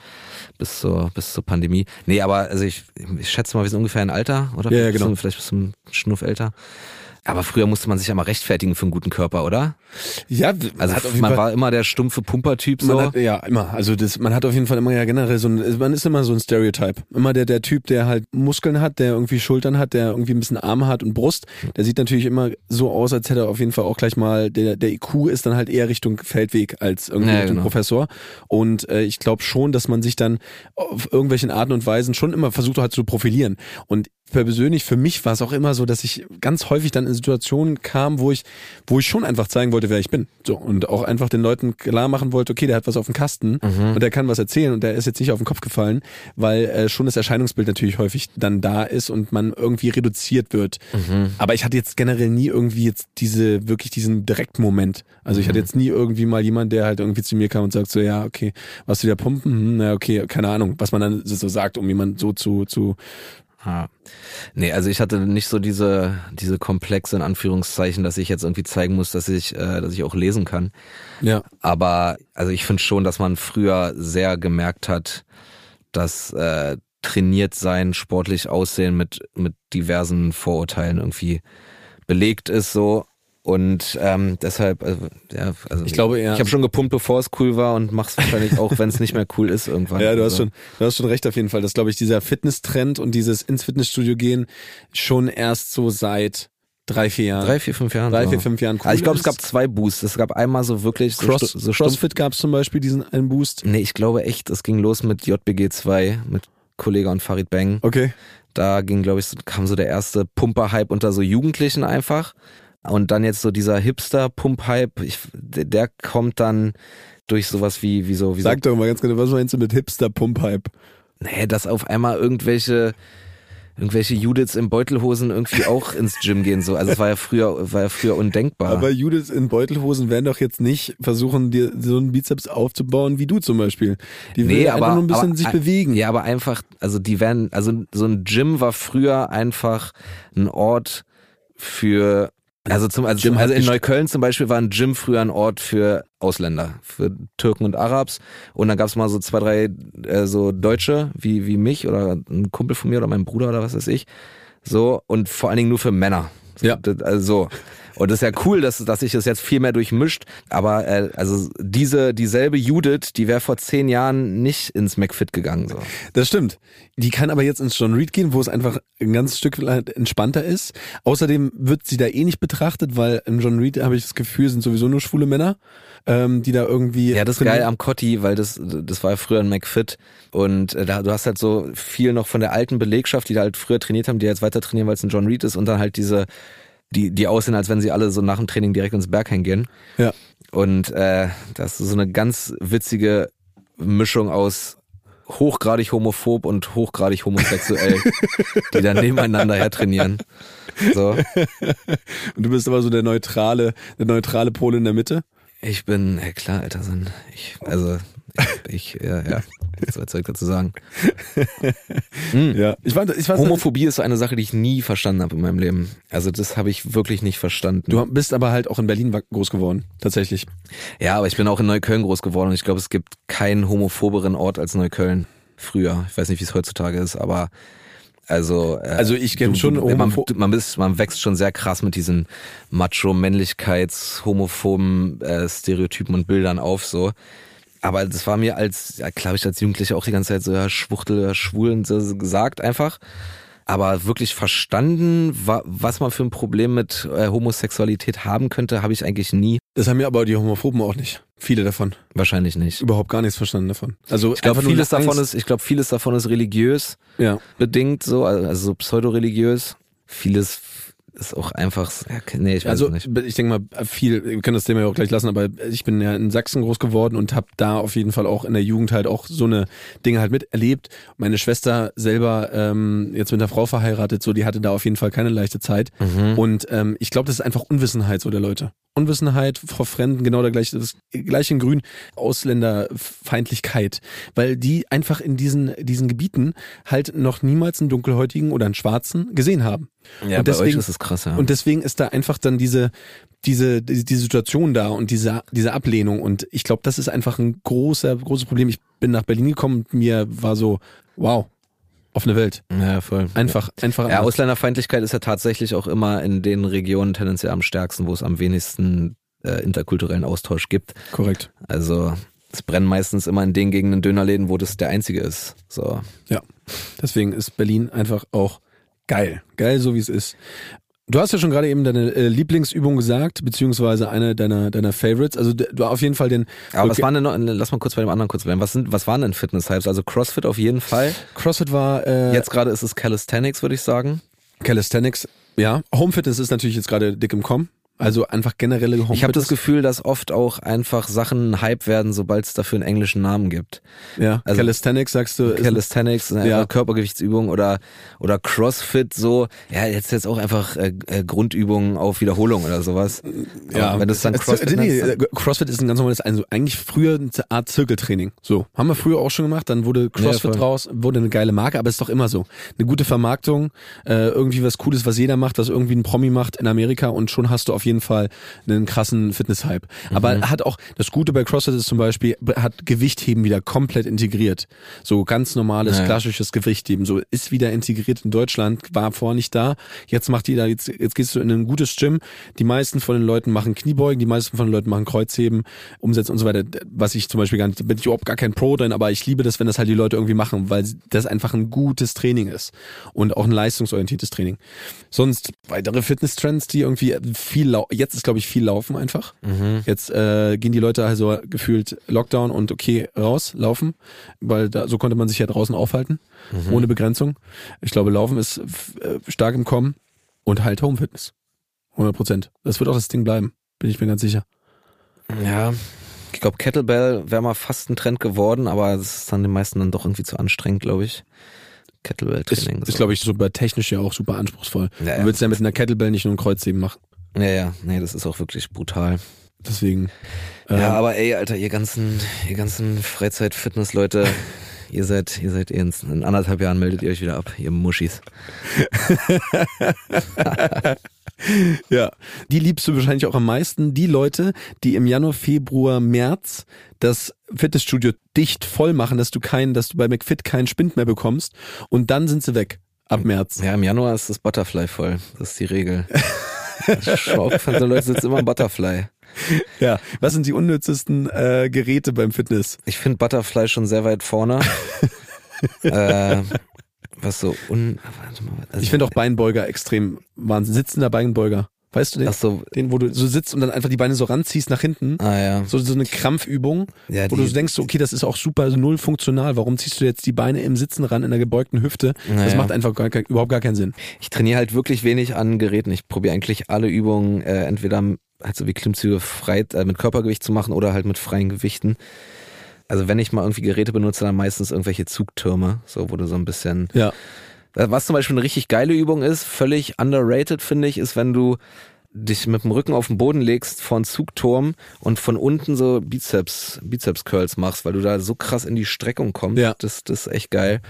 bis zur bis zur Pandemie. Nee, aber also ich, ich schätze mal, wir sind ungefähr ein Alter oder ja, ja, genau. vielleicht bis zum Schnuff älter. Aber früher musste man sich ja mal rechtfertigen für einen guten Körper, oder? Ja, also man Fall, war immer der stumpfe Pumpertyp so. Hat, ja, immer. Also das, man hat auf jeden Fall immer ja generell so ein, man ist immer so ein Stereotype. Immer der, der Typ, der halt Muskeln hat, der irgendwie Schultern hat, der irgendwie ein bisschen Arme hat und Brust. Der sieht natürlich immer so aus, als hätte er auf jeden Fall auch gleich mal, der, der IQ ist dann halt eher Richtung Feldweg als irgendwie ja, Richtung genau. Professor. Und äh, ich glaube schon, dass man sich dann auf irgendwelchen Arten und Weisen schon immer versucht halt zu profilieren. Und persönlich, für mich war es auch immer so, dass ich ganz häufig dann in Situationen kam, wo ich, wo ich schon einfach zeigen wollte, wer ich bin. So. Und auch einfach den Leuten klar machen wollte, okay, der hat was auf dem Kasten mhm. und der kann was erzählen und der ist jetzt nicht auf den Kopf gefallen, weil äh, schon das Erscheinungsbild natürlich häufig dann da ist und man irgendwie reduziert wird. Mhm. Aber ich hatte jetzt generell nie irgendwie jetzt diese, wirklich diesen Direktmoment. Also ich hatte mhm. jetzt nie irgendwie mal jemand, der halt irgendwie zu mir kam und sagt so, ja, okay, was du da pumpen? Hm, na okay, keine Ahnung, was man dann so sagt, um jemand so zu, zu Ja. Nee, also ich hatte nicht so diese, diese Komplexe in Anführungszeichen, dass ich jetzt irgendwie zeigen muss, dass ich, äh, dass ich auch lesen kann. Ja. Aber also ich finde schon, dass man früher sehr gemerkt hat, dass äh, trainiert sein, sportlich aussehen mit, mit diversen Vorurteilen irgendwie belegt ist so. Und ähm, deshalb, also, ja, also ich glaube eher. Ich habe schon gepumpt, bevor es cool war und mach's wahrscheinlich auch, wenn es nicht mehr cool ist irgendwann. Ja, du hast also. schon, du hast schon recht auf jeden Fall. dass glaube ich dieser Fitnesstrend und dieses ins Fitnessstudio gehen schon erst so seit drei, vier Jahren. Drei, vier, fünf Jahren. Drei, vier, fünf Jahren. Cool also ich glaube, es gab zwei Boosts. Es gab einmal so wirklich Cross, so, so CrossFit gab es zum Beispiel diesen einen Boost. Nee, ich glaube echt, es ging los mit JBG 2, mit Kollege und Farid Bang. Okay. Da ging, glaube ich, kam so der erste Pumper-Hype unter so Jugendlichen einfach. Und dann jetzt so dieser Hipster-Pump-Hype, der kommt dann durch sowas wie, wie so, wie Sag so, doch mal ganz genau, was meinst du mit Hipster-Pump-Hype? Nee, dass auf einmal irgendwelche, irgendwelche Judiths in Beutelhosen irgendwie auch ins Gym gehen, so. Also es war ja früher, war ja früher undenkbar. Aber Judiths in Beutelhosen werden doch jetzt nicht versuchen, dir so einen Bizeps aufzubauen wie du zum Beispiel. Die nee, will aber, einfach nur ein bisschen aber, sich bewegen. Ja, aber einfach, also die werden, also so ein Gym war früher einfach ein Ort für also zum also, also in Neukölln zum Beispiel war ein Gym früher ein Ort für Ausländer, für Türken und Arabs. Und dann gab's mal so zwei, drei äh, so Deutsche wie wie mich oder ein Kumpel von mir oder mein Bruder oder was weiß ich. So und vor allen Dingen nur für Männer. Ja. Also und das ist ja cool, dass, dass sich das jetzt viel mehr durchmischt. Aber äh, also diese dieselbe Judith, die wäre vor zehn Jahren nicht ins McFit gegangen. So. Das stimmt. Die kann aber jetzt ins John Reed gehen, wo es einfach ein ganz Stück entspannter ist. Außerdem wird sie da eh nicht betrachtet, weil im John Reed habe ich das Gefühl, sind sowieso nur schwule Männer, ähm, die da irgendwie. Ja, das ist geil am Cotti, weil das das war ja früher ein McFit und äh, da du hast halt so viel noch von der alten Belegschaft, die da halt früher trainiert haben, die jetzt weiter trainieren, weil es ein John Reed ist und dann halt diese die, die aussehen, als wenn sie alle so nach dem Training direkt ins Bergheim gehen. Ja. Und äh, das ist so eine ganz witzige Mischung aus hochgradig homophob und hochgradig homosexuell, die dann nebeneinander her trainieren. So. Und du bist aber so der neutrale, der neutrale Pol in der Mitte? Ich bin, ja klar, Alter, ich, also ich, ja, ja, was soll ich dazu sagen? Hm. Ja, ich war, ich weiß, Homophobie ist eine Sache, die ich nie verstanden habe in meinem Leben. Also das habe ich wirklich nicht verstanden. Du bist aber halt auch in Berlin groß geworden, tatsächlich. Ja, aber ich bin auch in Neukölln groß geworden und ich glaube, es gibt keinen homophoberen Ort als Neukölln. Früher. Ich weiß nicht, wie es heutzutage ist, aber also, äh, also ich kenne schon man, man, ist, man wächst schon sehr krass mit diesen Macho-Männlichkeits, homophoben äh, Stereotypen und Bildern auf so. Aber das war mir als, ja, glaube ich, als Jugendlicher auch die ganze Zeit so, ja, Schwuchtel, ja, Schwul und so gesagt einfach. Aber wirklich verstanden, was man für ein Problem mit äh, Homosexualität haben könnte, habe ich eigentlich nie. Das haben ja aber die Homophoben auch nicht. Viele davon. Wahrscheinlich nicht. Überhaupt gar nichts verstanden davon. Also ich glaube, vieles davon ist, ich glaube, vieles davon ist religiös ja. bedingt, so, also so pseudo-religiös. Vieles ist auch einfach, nee, ich weiß also, nicht. Ich denke mal, viel, wir können das Thema ja auch gleich lassen, aber ich bin ja in Sachsen groß geworden und habe da auf jeden Fall auch in der Jugend halt auch so eine Dinge halt miterlebt. Meine Schwester selber ähm, jetzt mit einer Frau verheiratet, so die hatte da auf jeden Fall keine leichte Zeit. Mhm. Und ähm, ich glaube, das ist einfach Unwissenheit so der Leute. Unwissenheit vor Fremden, genau der gleiche, das gleiche in Grün, Ausländerfeindlichkeit, weil die einfach in diesen, diesen Gebieten halt noch niemals einen Dunkelhäutigen oder einen Schwarzen gesehen haben. Ja, und deswegen, ist es krass, ja. Und deswegen ist da einfach dann diese, diese, diese, die Situation da und diese, diese Ablehnung. Und ich glaube, das ist einfach ein großer, großes Problem. Ich bin nach Berlin gekommen und mir war so, wow, offene Welt. Ja, voll. Einfach, einfach. Ja, Ausländerfeindlichkeit ist ja tatsächlich auch immer in den Regionen tendenziell am stärksten, wo es am wenigsten äh, interkulturellen Austausch gibt. Korrekt. Also es brennen meistens immer in den Gegenden Dönerläden, wo das der einzige ist. So. Ja. Deswegen ist Berlin einfach auch geil. Geil, so wie es ist. Du hast ja schon gerade eben deine äh, Lieblingsübung gesagt, beziehungsweise eine deiner deiner Favorites. Also du auf jeden Fall den. Aber was waren denn noch? Lass mal kurz bei dem anderen kurz bleiben. Was sind, was waren denn Fitness-Hypes? Also CrossFit auf jeden Fall. CrossFit war. Äh, jetzt gerade ist es Calisthenics, würde ich sagen. Calisthenics, ja. Home Fitness ist natürlich jetzt gerade dick im Kommen Also einfach generelle Home Ich habe das Gefühl, dass oft auch einfach Sachen Hype werden, sobald es dafür einen englischen Namen gibt. Ja, also Calisthenics sagst du. Calisthenics, ja. Körpergewichtsübung oder oder CrossFit so. Ja, jetzt jetzt auch einfach äh, äh, Grundübungen auf Wiederholung oder sowas. Ja, Aber wenn das dann CrossFit, nee, nee, CrossFit ist ein ganz normales, also eigentlich früher eine Art Zirkeltraining. So haben wir früher auch schon gemacht. Dann wurde CrossFit ja, raus, wurde eine geile Marke, aber ist doch immer so. Eine gute Vermarktung, äh, irgendwie was Cooles, was jeder macht, was irgendwie ein Promi macht in Amerika und schon hast du auf jeden Fall einen krassen Fitness-Hype. Mhm. Aber hat auch, das Gute bei CrossFit ist zum Beispiel, hat Gewichtheben wieder komplett integriert. So ganz normales, ja. klassisches Gewichtheben. So ist wieder integriert in Deutschland, war vorher nicht da. Jetzt macht jeder, jetzt, jetzt gehst du in ein gutes Gym. Die meisten von den Leuten machen Kniebeugen, die meisten von den Leuten machen Kreuzheben, Umsetzen und so weiter. Was ich zum Beispiel gar nicht, bin ich überhaupt gar kein Pro drin, aber ich liebe das, wenn das halt die Leute irgendwie machen, weil das einfach ein gutes Training ist. Und auch ein leistungsorientiertes Training. Sonst weitere Fitness-Trends, die irgendwie viel, jetzt ist glaube ich viel Laufen einfach. Mhm. Jetzt äh, gehen die Leute also gefühlt Lockdown und okay, raus, laufen, weil da, so konnte man sich ja draußen aufhalten, mhm. ohne Begrenzung. Ich glaube, Laufen ist äh, stark im Kommen und halt Home Fitness. 100 Prozent. Das wird auch das Ding bleiben, bin ich mir ganz sicher. Ja, ich glaube, Kettlebell wäre mal fast ein Trend geworden, aber das ist dann den meisten dann doch irgendwie zu anstrengend, glaube ich. Kettlebell-Training. Ist, ist glaube ich, super technisch ja auch super anspruchsvoll. Ja, du willst ja mit einer Kettlebell nicht nur ein Kreuzheben machen. Ja, ja, nee, das ist auch wirklich brutal. Deswegen. Ja, ähm, aber ey, Alter, ihr ganzen, ihr ganzen Freizeit-Fitness-Leute, ihr seid, ihr seid in, in anderthalb Jahren meldet ihr euch wieder ab, ihr Muschis. ja, die liebst du wahrscheinlich auch am meisten. Die Leute, die im Januar, Februar, März das Fitnessstudio dicht voll machen, dass du keinen, dass du bei McFit keinen Spind mehr bekommst und dann sind sie weg. Ab März. Ja, im Januar ist das Butterfly voll. Das ist die Regel. Schau, so Leute sitzen immer im Butterfly. Ja, was sind die unnützesten äh, Geräte beim Fitness? Ich finde Butterfly schon sehr weit vorne. äh, was so un. Also ich finde auch Beinbeuger extrem Wahnsinn. Sitzender Beinbeuger. Weißt du den? Ach so. Den, wo du so sitzt und dann einfach die Beine so ranziehst nach hinten. Ah ja. So, so eine Krampfübung, ja, wo du denkst, okay, das ist auch super null funktional. Warum ziehst du jetzt die Beine im Sitzen ran in der gebeugten Hüfte? Naja. Das macht einfach gar, überhaupt gar keinen Sinn. Ich trainiere halt wirklich wenig an Geräten. Ich probiere eigentlich alle Übungen äh, entweder halt so wie Klimmzüge frei äh, mit Körpergewicht zu machen oder halt mit freien Gewichten. Also wenn ich mal irgendwie Geräte benutze, dann meistens irgendwelche Zugtürme, so wo du so ein bisschen ja was zum Beispiel eine richtig geile Übung ist, völlig underrated finde ich, ist, wenn du dich mit dem Rücken auf den Boden legst vor einen Zugturm und von unten so Bizeps, Bizeps Curls machst, weil du da so krass in die Streckung kommst. Ja. Das, das ist echt geil.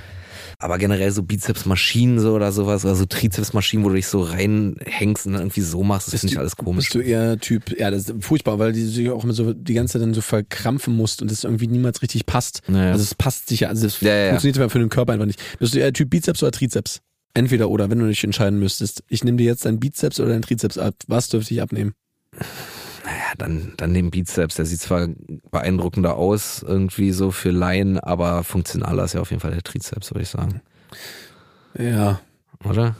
Aber generell so Bizeps-Maschinen so oder sowas oder so Trizeps-Maschinen, wo du dich so reinhängst und dann irgendwie so machst, das finde ich alles komisch. Bist du eher Typ, ja, das ist furchtbar, weil die sich auch immer so die ganze Zeit dann so verkrampfen musst und das irgendwie niemals richtig passt. Naja. Also es passt sich ja, also es ja, ja, funktioniert für den Körper einfach nicht. Bist du eher Typ Bizeps oder Trizeps? Entweder oder, wenn du dich entscheiden müsstest. Ich nehme dir jetzt deinen Bizeps oder deinen Trizeps ab. Was dürfte ich abnehmen? Naja, dann, dann den Bizeps. Der sieht zwar beeindruckender aus, irgendwie so für Laien, aber funktionaler ist ja auf jeden Fall der Trizeps, würde ich sagen. Ja. Oder?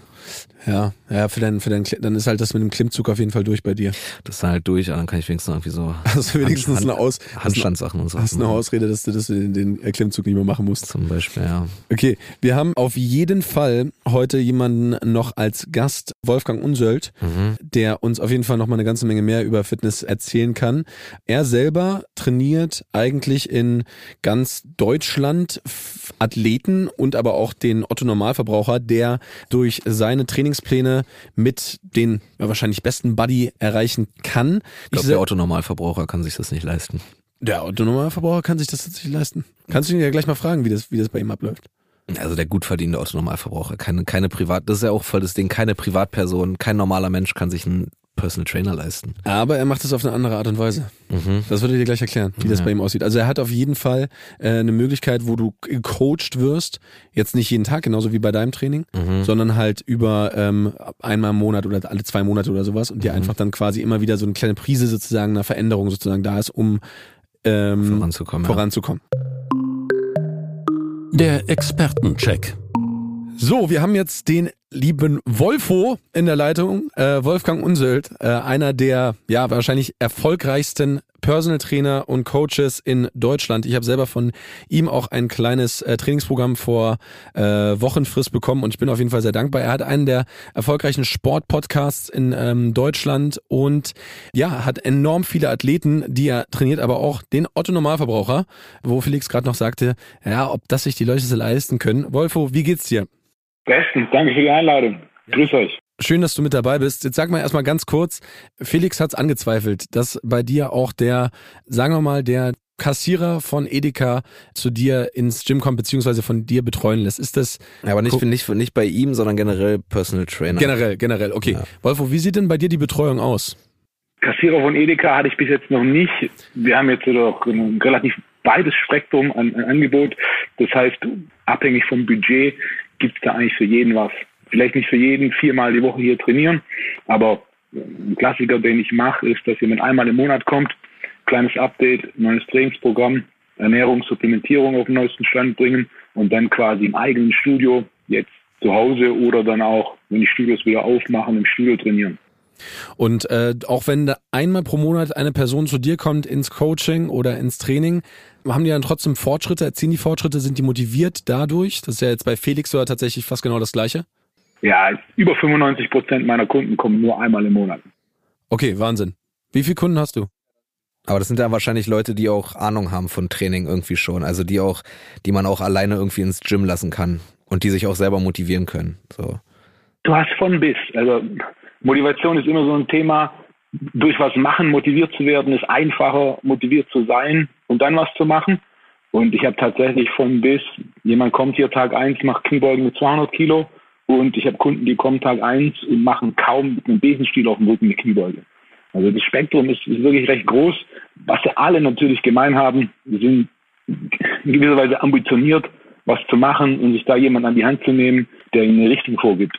Ja, ja, für deinen, für deinen, dann ist halt das mit dem Klimmzug auf jeden Fall durch bei dir. Das ist dann halt durch, dann kann ich wenigstens irgendwie so. Also wenigstens Hand, eine Aus, Handstandsachen und so. Hast eine Ausrede, dass du, dass du den, den Klimmzug nicht mehr machen musst. Zum Beispiel, ja. Okay, wir haben auf jeden Fall heute jemanden noch als Gast, Wolfgang Unsöld, mhm. der uns auf jeden Fall noch mal eine ganze Menge mehr über Fitness erzählen kann. Er selber trainiert eigentlich in ganz Deutschland Athleten und aber auch den Otto Normalverbraucher, der durch seine Trainingspläne mit den ja, wahrscheinlich besten Buddy erreichen kann. Ich glaube, der Otto Normalverbraucher kann sich das nicht leisten. Der Otto Normalverbraucher kann sich das tatsächlich leisten. Kannst du ihn ja gleich mal fragen, wie das, wie das bei ihm abläuft. Also der gut verdienende Otto Normalverbraucher, keine, keine Privat, das ist ja auch voll das Ding, keine Privatperson, kein normaler Mensch kann sich ein Personal Trainer leisten. Aber er macht es auf eine andere Art und Weise. Mhm. Das würde ich dir gleich erklären, wie das bei ihm aussieht. Also er hat auf jeden Fall äh, eine Möglichkeit, wo du gecoacht wirst, jetzt nicht jeden Tag, genauso wie bei deinem Training, mhm. sondern halt über ähm, einmal im Monat oder alle zwei Monate oder sowas und dir mhm. einfach dann quasi immer wieder so eine kleine Prise sozusagen einer Veränderung sozusagen da ist, um ähm, voranzukommen. voranzukommen. Ja. Der Expertencheck. So, wir haben jetzt den lieben Wolfo in der Leitung, äh, Wolfgang Unsöld, äh, einer der ja wahrscheinlich erfolgreichsten Personal Trainer und Coaches in Deutschland. Ich habe selber von ihm auch ein kleines äh, Trainingsprogramm vor äh, Wochenfrist bekommen und ich bin auf jeden Fall sehr dankbar. Er hat einen der erfolgreichen Sportpodcasts in ähm, Deutschland und ja, hat enorm viele Athleten, die er trainiert, aber auch den Otto Normalverbraucher, wo Felix gerade noch sagte, ja, ob das sich die Leute so leisten können. Wolfo, wie geht's dir? Bestens, danke für die Einladung. Grüß euch. Schön, dass du mit dabei bist. Jetzt sag mal erstmal ganz kurz, Felix hat's angezweifelt, dass bei dir auch der, sagen wir mal, der Kassierer von Edeka zu dir ins Gym kommt, beziehungsweise von dir betreuen lässt. Ist das. Ja, aber nicht, nicht, nicht bei ihm, sondern generell Personal Trainer. Generell, generell, okay. Ja. Wolfo, wie sieht denn bei dir die Betreuung aus? Kassierer von Edeka hatte ich bis jetzt noch nicht. Wir haben jetzt doch ein relativ breites Spektrum an, an Angebot. Das heißt, abhängig vom Budget gibt es da eigentlich für jeden was. Vielleicht nicht für jeden viermal die Woche hier trainieren, aber ein Klassiker, den ich mache, ist, dass jemand einmal im Monat kommt, kleines Update, neues Trainingsprogramm, Ernährung, Supplementierung auf den neuesten Stand bringen und dann quasi im eigenen Studio, jetzt zu Hause oder dann auch, wenn die Studios wieder aufmachen, im Studio trainieren. Und äh, auch wenn einmal pro Monat eine Person zu dir kommt ins Coaching oder ins Training, haben die dann trotzdem Fortschritte, erzielen die Fortschritte, sind die motiviert dadurch? Das ist ja jetzt bei Felix sogar tatsächlich fast genau das Gleiche. Ja, über 95 Prozent meiner Kunden kommen nur einmal im Monat. Okay, Wahnsinn. Wie viele Kunden hast du? Aber das sind ja wahrscheinlich Leute, die auch Ahnung haben von Training irgendwie schon. Also die auch, die man auch alleine irgendwie ins Gym lassen kann und die sich auch selber motivieren können. So. Du hast von bis. Also Motivation ist immer so ein Thema. Durch was machen motiviert zu werden, ist einfacher, motiviert zu sein und dann was zu machen. Und ich habe tatsächlich von bis, jemand kommt hier Tag 1, macht Kniebeugen mit 200 Kilo und ich habe Kunden, die kommen Tag 1 und machen kaum mit einem Besenstiel auf dem Rücken eine Kniebeuge. Also das Spektrum ist, ist wirklich recht groß. Was sie alle natürlich gemein haben, sind in gewisser Weise ambitioniert, was zu machen und sich da jemand an die Hand zu nehmen, der ihnen eine Richtung vorgibt.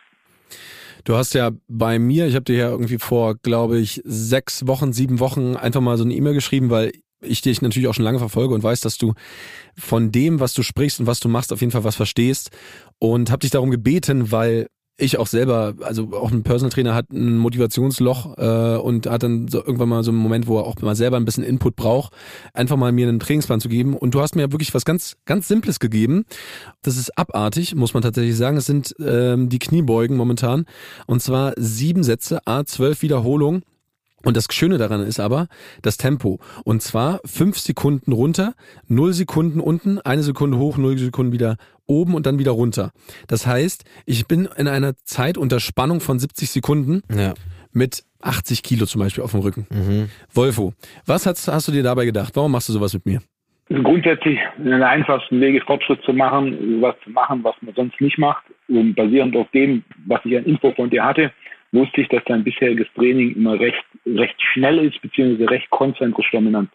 Du hast ja bei mir, ich habe dir ja irgendwie vor, glaube ich, sechs Wochen, sieben Wochen einfach mal so eine E-Mail geschrieben, weil ich dich natürlich auch schon lange verfolge und weiß, dass du von dem, was du sprichst und was du machst, auf jeden Fall was verstehst und habe dich darum gebeten, weil ich auch selber, also auch ein Personal Trainer hat ein Motivationsloch äh, und hat dann so irgendwann mal so einen Moment, wo er auch mal selber ein bisschen Input braucht, einfach mal mir einen Trainingsplan zu geben. Und du hast mir wirklich was ganz, ganz Simples gegeben. Das ist abartig, muss man tatsächlich sagen. Es sind ähm, die Kniebeugen momentan. Und zwar sieben Sätze, a zwölf Wiederholungen und das Schöne daran ist aber das Tempo. Und zwar fünf Sekunden runter, null Sekunden unten, eine Sekunde hoch, null Sekunden wieder oben und dann wieder runter. Das heißt, ich bin in einer Zeit unter Spannung von 70 Sekunden ja. mit 80 Kilo zum Beispiel auf dem Rücken. Mhm. Wolfo, was hast, hast du dir dabei gedacht? Warum machst du sowas mit mir? Grundsätzlich in den einfachsten Wege Fortschritt zu machen, was zu machen, was man sonst nicht macht. Und basierend auf dem, was ich an Info von dir hatte, wusste ich, dass dein bisheriges Training immer recht, recht schnell ist, beziehungsweise recht konzentrisch dominant.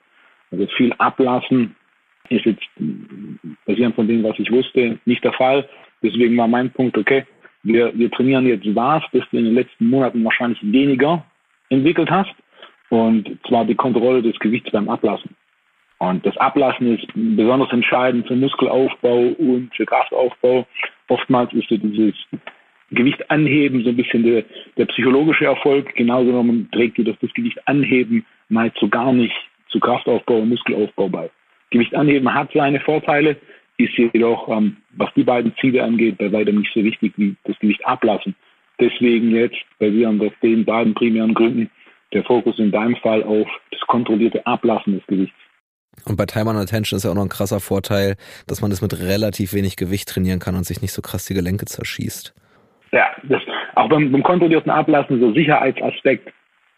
Also viel ablassen ist jetzt basierend von dem, was ich wusste, nicht der Fall. Deswegen war mein Punkt, okay, wir, wir trainieren jetzt was, das du in den letzten Monaten wahrscheinlich weniger entwickelt hast. Und zwar die Kontrolle des Gewichts beim Ablassen. Und das Ablassen ist besonders entscheidend für Muskelaufbau und für Kraftaufbau. Oftmals ist so dieses Gewicht anheben, so ein bisschen der, der psychologische Erfolg. Genau genommen trägt dir das, Gewicht anheben nahezu gar nicht zu Kraftaufbau und Muskelaufbau bei. Gewicht anheben hat seine Vorteile, ist jedoch, ähm, was die beiden Ziele angeht, bei weitem nicht so wichtig wie das Gewicht ablassen. Deswegen jetzt, basierend auf den beiden primären Gründen, der Fokus in deinem Fall auf das kontrollierte Ablassen des Gewichts. Und bei Time on Attention ist ja auch noch ein krasser Vorteil, dass man das mit relativ wenig Gewicht trainieren kann und sich nicht so krass die Gelenke zerschießt. Ja, das, auch beim, beim kontrollierten Ablassen, so Sicherheitsaspekt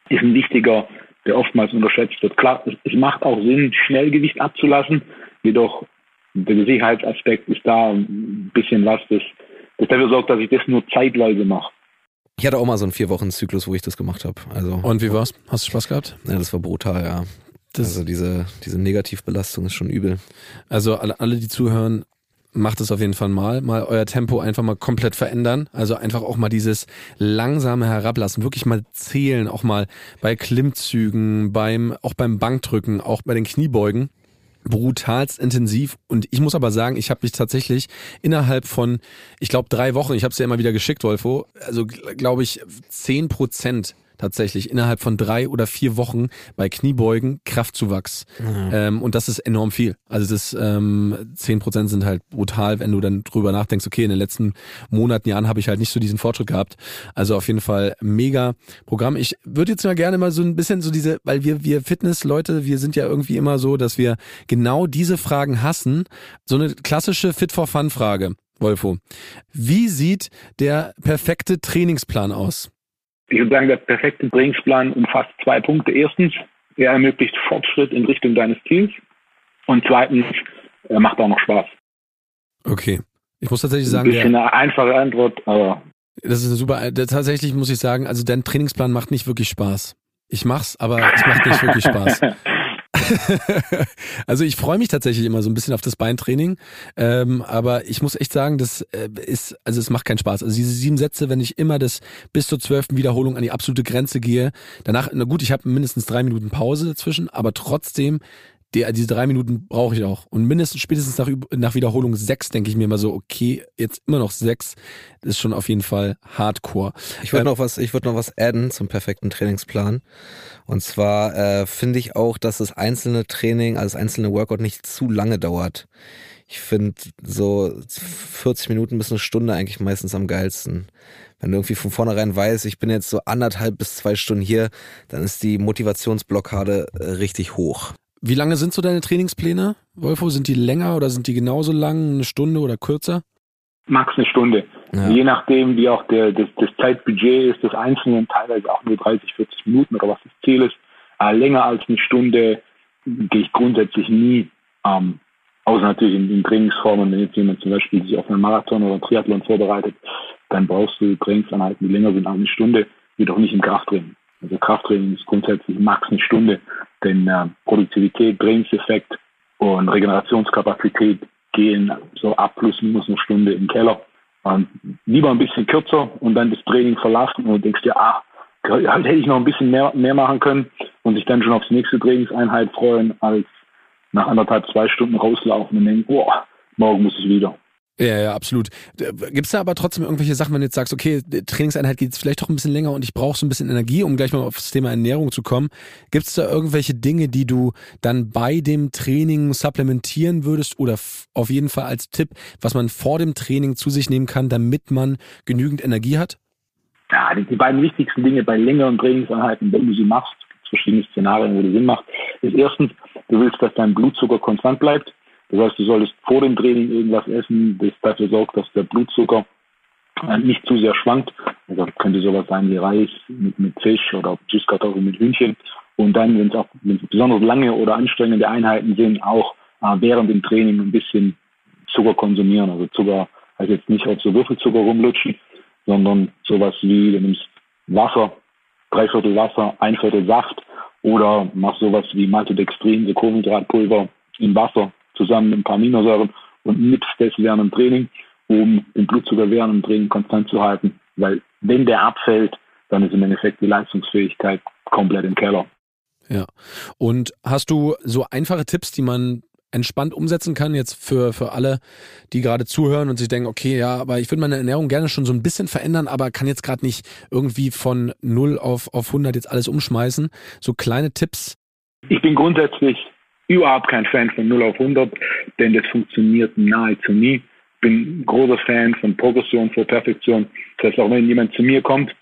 ist ein wichtiger, der oftmals unterschätzt wird. Klar, es, es macht auch Sinn, Schnellgewicht abzulassen, jedoch der Sicherheitsaspekt ist da ein bisschen was, das, das dafür sorgt, dass ich das nur zeitweise mache. Ich hatte auch mal so einen vier Wochen Zyklus, wo ich das gemacht habe. Also und wie war's? Hast du Spaß gehabt? Ja, das war brutal, ja. Das also diese diese Negativbelastung ist schon übel. Also alle, alle die zuhören, macht es auf jeden Fall mal. Mal euer Tempo einfach mal komplett verändern. Also einfach auch mal dieses langsame Herablassen, wirklich mal zählen, auch mal bei Klimmzügen, beim, auch beim Bankdrücken, auch bei den Kniebeugen. brutalst intensiv und ich muss aber sagen, ich habe mich tatsächlich innerhalb von, ich glaube drei Wochen, ich habe es ja immer wieder geschickt, Wolfo, also glaube ich zehn Prozent tatsächlich innerhalb von drei oder vier Wochen bei Kniebeugen Kraftzuwachs. Mhm. Ähm, und das ist enorm viel. Also das ähm, 10 Prozent sind halt brutal, wenn du dann drüber nachdenkst, okay, in den letzten Monaten, Jahren habe ich halt nicht so diesen Fortschritt gehabt. Also auf jeden Fall mega Programm. Ich würde jetzt mal gerne mal so ein bisschen so diese, weil wir, wir Fitness-Leute, wir sind ja irgendwie immer so, dass wir genau diese Fragen hassen. So eine klassische Fit for Fun-Frage. Wolfo, wie sieht der perfekte Trainingsplan aus? Ich würde sagen, der perfekte Trainingsplan umfasst zwei Punkte. Erstens, er ermöglicht Fortschritt in Richtung deines Ziels. Und zweitens, er macht auch noch Spaß. Okay. Ich muss tatsächlich sagen, ein bisschen der, eine einfache Antwort, aber. Das ist eine super. Tatsächlich muss ich sagen, also dein Trainingsplan macht nicht wirklich Spaß. Ich mach's, aber es macht nicht wirklich Spaß. also ich freue mich tatsächlich immer so ein bisschen auf das Beintraining, ähm, aber ich muss echt sagen, das äh, ist, also es macht keinen Spaß. Also diese sieben Sätze, wenn ich immer das bis zur zwölften Wiederholung an die absolute Grenze gehe, danach, na gut, ich habe mindestens drei Minuten Pause dazwischen, aber trotzdem die, diese drei Minuten brauche ich auch. Und mindestens spätestens nach, nach Wiederholung sechs denke ich mir immer so, okay, jetzt immer noch sechs, ist schon auf jeden Fall Hardcore. Ich würde ähm, noch was, ich würde noch was adden zum perfekten Trainingsplan. Und zwar äh, finde ich auch, dass das einzelne Training, also das einzelne Workout nicht zu lange dauert. Ich finde so 40 Minuten bis eine Stunde eigentlich meistens am geilsten. Wenn du irgendwie von vornherein weißt, ich bin jetzt so anderthalb bis zwei Stunden hier, dann ist die Motivationsblockade äh, richtig hoch. Wie lange sind so deine Trainingspläne, Wolfo? Sind die länger oder sind die genauso lang, eine Stunde oder kürzer? Max eine Stunde. Ja. Je nachdem, wie auch der, das, das Zeitbudget ist des Einzelnen, teilweise auch nur 30, 40 Minuten oder was das Ziel ist. Äh, länger als eine Stunde gehe ich grundsätzlich nie. Ähm, außer natürlich in, in Trainingsformen, wenn jetzt jemand zum Beispiel sich auf einen Marathon oder einen Triathlon vorbereitet, dann brauchst du Trainingsanheiten, die länger sind als eine Stunde, jedoch nicht im Krafttraining. Also Krafttraining ist grundsätzlich max eine Stunde, denn äh, Produktivität, Trainingseffekt und Regenerationskapazität gehen so ab plus minus eine Stunde im Keller. Und lieber ein bisschen kürzer und dann das Training verlassen und denkst dir, ah, heute hätte ich noch ein bisschen mehr, mehr machen können und sich dann schon aufs nächste Trainingseinheit freuen, als nach anderthalb, zwei Stunden rauslaufen und denken, boah, morgen muss ich wieder. Ja, ja, absolut. Gibt es da aber trotzdem irgendwelche Sachen, wenn du jetzt sagst, okay, Trainingseinheit geht vielleicht doch ein bisschen länger und ich brauche so ein bisschen Energie, um gleich mal auf das Thema Ernährung zu kommen. Gibt es da irgendwelche Dinge, die du dann bei dem Training supplementieren würdest oder auf jeden Fall als Tipp, was man vor dem Training zu sich nehmen kann, damit man genügend Energie hat? Ja, die, die beiden wichtigsten Dinge bei längeren Trainingseinheiten, wenn du sie machst, verschiedene Szenarien, wo du Sinn macht, ist erstens, du willst, dass dein Blutzucker konstant bleibt. Das heißt, du solltest vor dem Training irgendwas essen, das dafür sorgt, dass der Blutzucker äh, nicht zu sehr schwankt. Also könnte sowas sein wie Reis mit, mit Fisch oder Süßkartoffeln mit Hühnchen. Und dann, wenn es auch wenn es besonders lange oder anstrengende Einheiten sind, auch äh, während dem Training ein bisschen Zucker konsumieren. Also Zucker heißt jetzt nicht auf so Würfelzucker rumlutschen, sondern sowas wie, du nimmst Wasser, drei Viertel Wasser, ein Viertel Saft oder machst sowas wie Maltodextrin, so Kohlenhydratpulver in Wasser zusammen mit ein paar Aminosäuren und nimmst das während dem Training, um den Blutzucker während dem Training konstant zu halten. Weil wenn der abfällt, dann ist im Endeffekt die Leistungsfähigkeit komplett im Keller. Ja. Und hast du so einfache Tipps, die man entspannt umsetzen kann, jetzt für, für alle, die gerade zuhören und sich denken, okay, ja, aber ich würde meine Ernährung gerne schon so ein bisschen verändern, aber kann jetzt gerade nicht irgendwie von 0 auf, auf 100 jetzt alles umschmeißen. So kleine Tipps. Ich bin grundsätzlich überhaupt kein Fan von 0 auf 100, denn das funktioniert nahezu nie. Bin großer Fan von Progression vor Perfektion. Das heißt, auch wenn jemand zu mir kommt,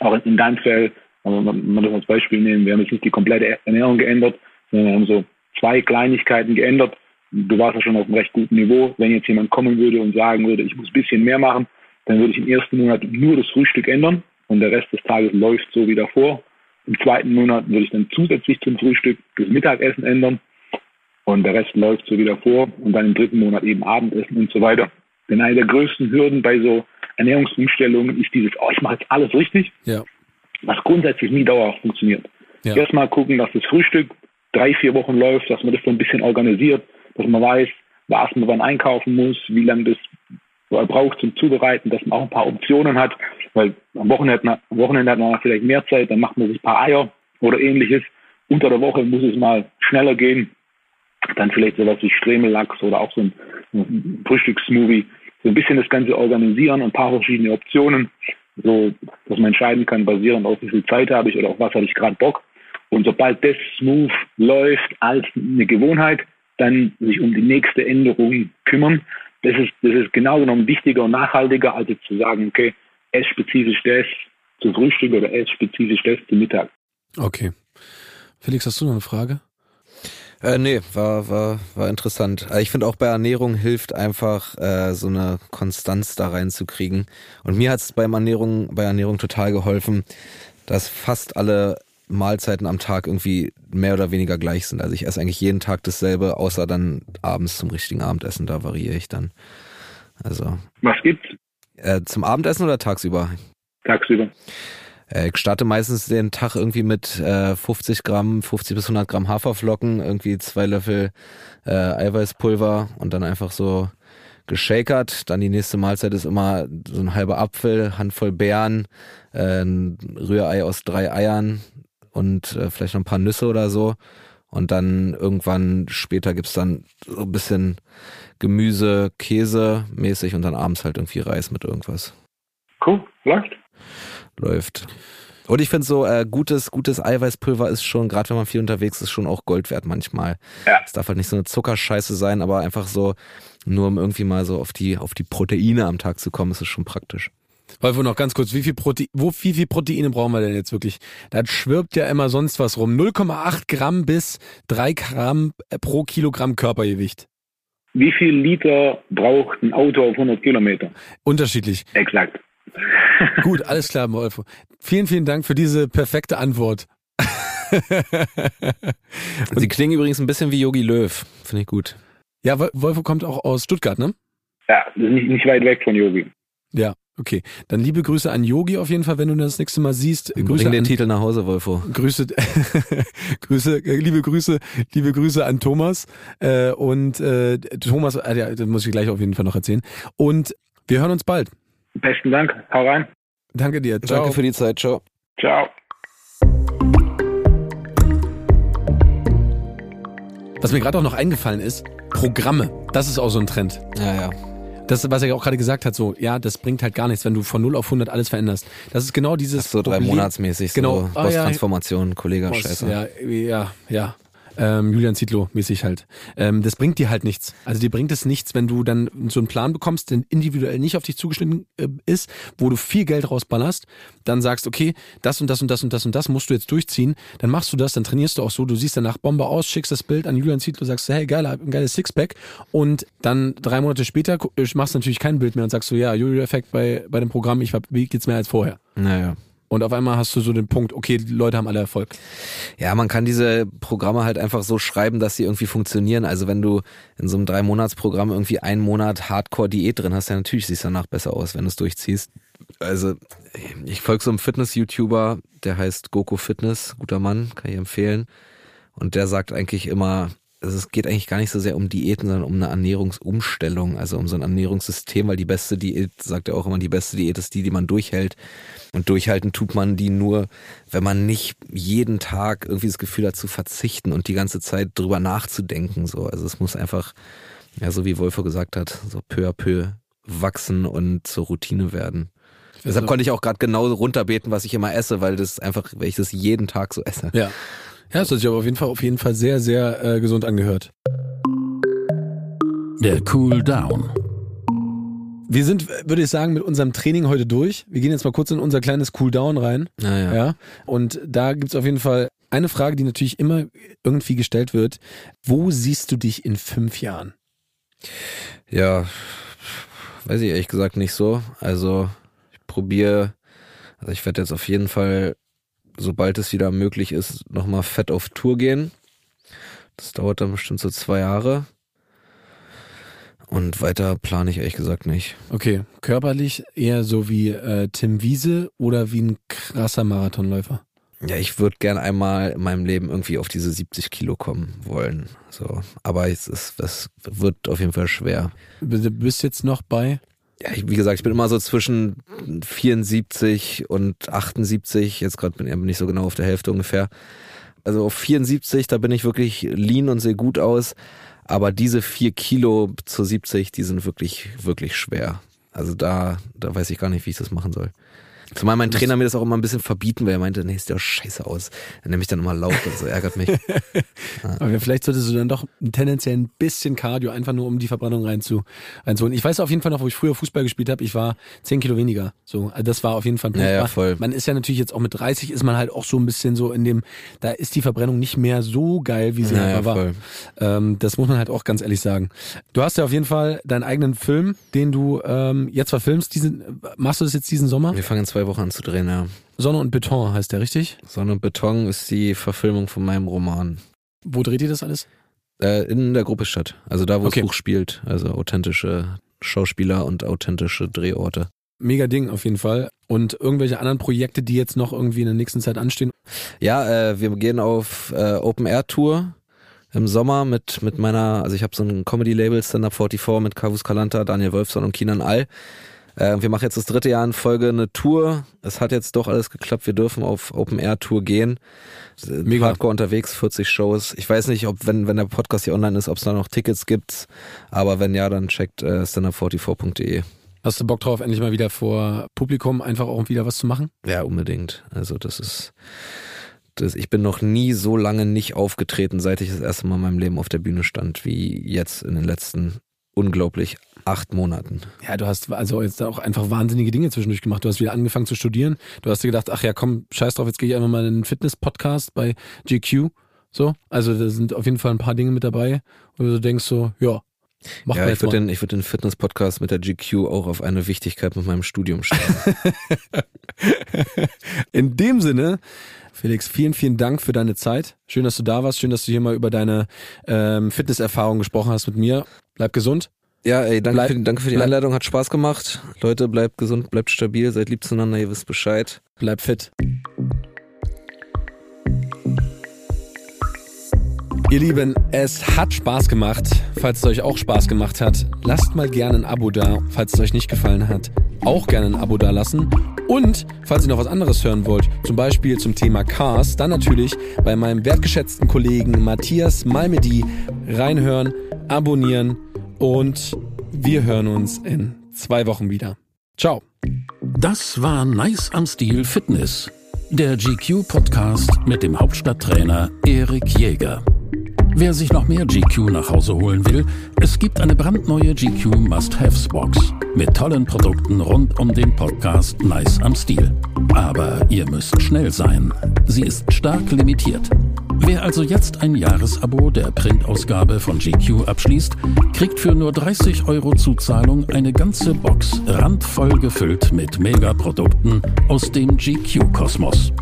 auch in deinem Fall, wenn wir das als Beispiel nehmen, wir haben jetzt nicht die komplette Ernährung geändert, sondern wir haben so zwei Kleinigkeiten geändert. Du warst ja schon auf einem recht guten Niveau. Wenn jetzt jemand kommen würde und sagen würde, ich muss ein bisschen mehr machen, dann würde ich im ersten Monat nur das Frühstück ändern und der Rest des Tages läuft so wie davor. Im zweiten Monat würde ich dann zusätzlich zum Frühstück das Mittagessen ändern und der Rest läuft so wieder vor und dann im dritten Monat eben Abendessen und so weiter. Denn eine der größten Hürden bei so Ernährungsumstellungen ist dieses, oh, ich mache jetzt alles richtig, ja. was grundsätzlich nie dauerhaft funktioniert. Ja. Erstmal gucken, dass das Frühstück drei, vier Wochen läuft, dass man das so ein bisschen organisiert, dass man weiß, was man wann einkaufen muss, wie lange das braucht zum Zubereiten, dass man auch ein paar Optionen hat, weil am Wochenende, am Wochenende hat man vielleicht mehr Zeit, dann macht man sich ein paar Eier oder ähnliches. Unter der Woche muss es mal schneller gehen. dann vielleicht sowas wie Stremellachs oder auch so ein, ein Frühstückssmoothie. So ein bisschen das Ganze organisieren, ein paar verschiedene Optionen, so dass man entscheiden kann, basierend auf wie viel Zeit habe ich oder auf was habe ich gerade Bock. Und sobald das smooth läuft als eine Gewohnheit, dann sich um die nächste Änderung kümmern. Das ist, das ist genau genommen wichtiger und nachhaltiger, als jetzt zu sagen, okay, ess spezifisch das zum Frühstück oder ess spezifisch das zum Mittag. Okay. Felix, hast du noch eine Frage? Äh, nee, war, war, war interessant. Ich finde auch bei Ernährung hilft einfach, äh, so eine Konstanz da reinzukriegen. Und mir hat es beim Ernährung, bei Ernährung total geholfen, dass fast alle Mahlzeiten am Tag irgendwie mehr oder weniger gleich sind. Also ich esse eigentlich jeden Tag dasselbe, außer dann abends zum richtigen Abendessen, da variiere ich dann. Also. Was gibt's? Äh, zum Abendessen oder tagsüber? Tagsüber. Äh, ich starte meistens den Tag irgendwie mit äh, 50 Gramm, 50 bis 100 Gramm Haferflocken, irgendwie zwei Löffel äh, Eiweißpulver und dann einfach so geschakert. Dann die nächste Mahlzeit ist immer so ein halber Apfel, Handvoll Beeren, ein Rührei aus drei Eiern und vielleicht noch ein paar Nüsse oder so. Und dann irgendwann später gibt's dann so ein bisschen Gemüse, Käse mäßig und dann abends halt irgendwie Reis mit irgendwas. Cool, läuft läuft. Und ich finde so, äh, gutes, gutes Eiweißpulver ist schon, gerade wenn man viel unterwegs ist, schon auch Gold wert manchmal. Ja. Es darf halt nicht so eine Zuckerscheiße sein, aber einfach so, nur um irgendwie mal so auf die, auf die Proteine am Tag zu kommen, ist es schon praktisch. Wolfo, noch ganz kurz, wie viel, Prote wo, wie viel Proteine brauchen wir denn jetzt wirklich? Da schwirbt ja immer sonst was rum. 0,8 Gramm bis 3 Gramm pro Kilogramm Körpergewicht. Wie viel Liter braucht ein Auto auf 100 Kilometer? Unterschiedlich. Exakt. Gut, alles klar, Wolfo. Vielen, vielen Dank für diese perfekte Antwort. Sie klingen übrigens ein bisschen wie Yogi Löw. Finde ich gut. Ja, Wolfo kommt auch aus Stuttgart, ne? Ja, nicht, nicht weit weg von Yogi. Ja, okay. Dann liebe Grüße an Yogi auf jeden Fall, wenn du das nächste Mal siehst. Grüße Bring den an, Titel nach Hause, Wolfo. Grüße, Grüße, liebe Grüße, liebe Grüße an Thomas. Äh, und äh, Thomas, äh, ja, das muss ich gleich auf jeden Fall noch erzählen. Und wir hören uns bald. Besten Dank. Hau rein. Danke dir. Ciao. Danke für die Zeit. Ciao. Ciao. Was mir gerade auch noch eingefallen ist, Programme. Das ist auch so ein Trend. Ja, ja. Das, was er auch gerade gesagt hat, so, ja, das bringt halt gar nichts, wenn du von 0 auf 100 alles veränderst. Das ist genau dieses. Ist so drei Monatsmäßig, genau. so oh, ja. Kollege, Scheiße. Ja, ja, ja ähm, Julian Zietlow mäßig halt. Ähm, das bringt dir halt nichts. Also dir bringt es nichts, wenn du dann so einen Plan bekommst, der individuell nicht auf dich zugeschnitten äh, ist, wo du viel Geld rausballerst, dann sagst, okay, das und das und das und das und das musst du jetzt durchziehen, dann machst du das, dann trainierst du auch so, du siehst danach Bombe aus, schickst das Bild an Julian Zietlow, sagst, hey, geil, ein geiles Sixpack und dann drei Monate später äh, machst du natürlich kein Bild mehr und sagst so, ja, Jojo-Effekt bei, bei dem Programm, ich hab, wie mehr als vorher. Naja. Und auf einmal hast du so den Punkt, okay, die Leute haben alle Erfolg. Ja, man kann diese Programme halt einfach so schreiben, dass sie irgendwie funktionieren. Also wenn du in so einem Drei-Monats-Programm irgendwie einen Monat Hardcore-Diät drin hast, ja natürlich siehst du danach besser aus, wenn du es durchziehst. Also ich folge so einem Fitness-YouTuber, der heißt Goku Fitness, guter Mann, kann ich empfehlen. Und der sagt eigentlich immer, also es geht eigentlich gar nicht so sehr um Diäten, sondern um eine Ernährungsumstellung, also um so ein Ernährungssystem, weil die beste Diät, sagt er auch immer, die beste Diät ist die, die man durchhält. Und durchhalten tut man die nur, wenn man nicht jeden Tag irgendwie das Gefühl hat zu verzichten und die ganze Zeit drüber nachzudenken. So, also es muss einfach, ja, so wie Wolfer gesagt hat, so peu à peu wachsen und zur Routine werden. Deshalb konnte ich auch gerade genau runterbeten, was ich immer esse, weil das einfach, weil ich das jeden Tag so esse. Ja. Ja, das hat sich aber auf jeden Fall auf jeden Fall sehr, sehr äh, gesund angehört. Der Cool Down. Wir sind, würde ich sagen, mit unserem Training heute durch. Wir gehen jetzt mal kurz in unser kleines Cool Down rein. Ah, ja. ja. Und da gibt's auf jeden Fall eine Frage, die natürlich immer irgendwie gestellt wird. Wo siehst du dich in fünf Jahren? Ja, weiß ich ehrlich gesagt nicht so. Also ich probiere, also ich werde jetzt auf jeden Fall sobald es wieder möglich ist, nochmal fett auf Tour gehen. Das dauert dann bestimmt so zwei Jahre. Und weiter plane ich ehrlich gesagt nicht. Okay, körperlich eher so wie äh, Tim Wiese oder wie ein krasser Marathonläufer? Ja, ich würde gern einmal in meinem Leben irgendwie auf diese 70 Kilo kommen wollen. So, aber es ist, das wird auf jeden Fall schwer. Du bist jetzt noch bei? Ja, ich, wie gesagt, ich bin immer so zwischen 74 und 78. Jetzt gerade bin ich nicht so genau auf der Hälfte ungefähr. Also auf 74, da bin ich wirklich lean und sehe gut aus. Aber diese vier Kilo zu 70, die sind wirklich, wirklich schwer. Also da, da weiß ich gar nicht, wie ich das machen soll. Zumal mein Trainer mir das auch immer ein bisschen verbieten, weil er meinte, nee, sieht ja scheiße aus. Er nimmt mich dann immer laut und so ärgert mich. Ja. Aber vielleicht solltest du dann doch tendenziell ein bisschen Cardio, einfach nur um die Verbrennung reinzu, reinzuholen. Ich weiß auf jeden Fall noch, wo ich früher Fußball gespielt habe, ich war zehn Kilo weniger. So, also das war auf jeden Fall ein. Ja, ja, voll. Man ist ja natürlich jetzt auch mit 30 ist man halt auch so ein bisschen so in dem, da ist die Verbrennung nicht mehr so geil, wie sie ja, ja, war. Ähm, das muss man halt auch ganz ehrlich sagen. Du hast ja auf jeden Fall deinen eigenen Film, den du ähm, jetzt verfilmst. Diesen, machst du das jetzt diesen Sommer? Wir fangen in zwei Wochen an zu drehen, ja. Sonne und Beton heißt der, richtig? Sonne und Beton ist die Verfilmung von meinem Roman. Wo dreht ihr das alles? Äh, in der Gruppe Stadt. Also da, wo okay. das Buch spielt. Also authentische Schauspieler und authentische Drehorte. Mega Ding auf jeden Fall. Und irgendwelche anderen Projekte, die jetzt noch irgendwie in der nächsten Zeit anstehen? Ja, äh, wir gehen auf äh, Open Air Tour im Sommer mit mit meiner, also ich habe so ein Comedy Label Stand Up 44 mit Kavus Kalanta, Daniel Wolfson und Kinan All. Äh, wir machen jetzt das dritte Jahr in Folge eine Tour. Es hat jetzt doch alles geklappt. Wir dürfen auf Open Air Tour gehen. Mega. Hardcore unterwegs, 40 Shows. Ich weiß nicht, ob wenn wenn der Podcast hier online ist, ob es da noch Tickets gibt. Aber wenn ja, dann checkt äh, standup44.de. Hast du Bock drauf, endlich mal wieder vor Publikum einfach auch wieder was zu machen? Ja, unbedingt. Also das ist das, ich bin noch nie so lange nicht aufgetreten, seit ich das erste Mal in meinem Leben auf der Bühne stand, wie jetzt in den letzten unglaublich acht Monaten. Ja, du hast also jetzt auch einfach wahnsinnige Dinge zwischendurch gemacht. Du hast wieder angefangen zu studieren. Du hast dir gedacht, ach ja, komm, scheiß drauf, jetzt gehe ich einfach mal in einen Fitness-Podcast bei GQ. So, also da sind auf jeden Fall ein paar Dinge mit dabei, wo du denkst so, ja, Mach ja, ich würde den, ich würd den Fitness-Podcast mit der GQ auch auf eine Wichtigkeit mit meinem Studium stellen. In dem Sinne, Felix, vielen, vielen Dank für deine Zeit. Schön, dass du da warst. Schön, dass du hier mal über deine ähm, Fitnesserfahrung gesprochen hast mit mir. Bleib gesund. Ja, ey, danke, bleib, für, danke für die Einladung, hat Spaß gemacht. Leute, bleibt gesund, bleibt stabil, seid lieb zueinander, ihr wisst Bescheid. Bleib fit. Ihr Lieben, es hat Spaß gemacht. Falls es euch auch Spaß gemacht hat, lasst mal gerne ein Abo da. Falls es euch nicht gefallen hat, auch gerne ein Abo da lassen. Und falls ihr noch was anderes hören wollt, zum Beispiel zum Thema Cars, dann natürlich bei meinem wertgeschätzten Kollegen Matthias Malmedy reinhören, abonnieren und wir hören uns in zwei Wochen wieder. Ciao. Das war Nice am Stil Fitness, der GQ-Podcast mit dem Hauptstadttrainer Erik Jäger. Wer sich noch mehr GQ nach Hause holen will, es gibt eine brandneue GQ Must-Haves-Box mit tollen Produkten rund um den Podcast Nice am Stil. Aber ihr müsst schnell sein. Sie ist stark limitiert. Wer also jetzt ein Jahresabo der Printausgabe von GQ abschließt, kriegt für nur 30 Euro Zuzahlung eine ganze Box randvoll gefüllt mit Megaprodukten aus dem GQ-Kosmos.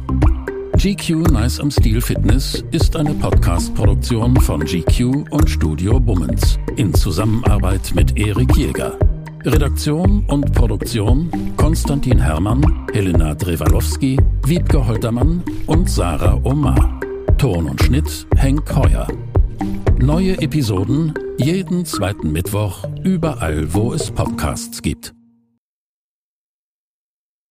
GQ Nice am Stil Fitness ist eine Podcast-Produktion von GQ und Studio Bummens in Zusammenarbeit mit Erik Jäger. Redaktion und Produktion Konstantin Herrmann, Helena Drewalowski, Wiebke Holtermann und Sarah Omar. Ton und Schnitt Henk Heuer. Neue Episoden jeden zweiten Mittwoch überall, wo es Podcasts gibt.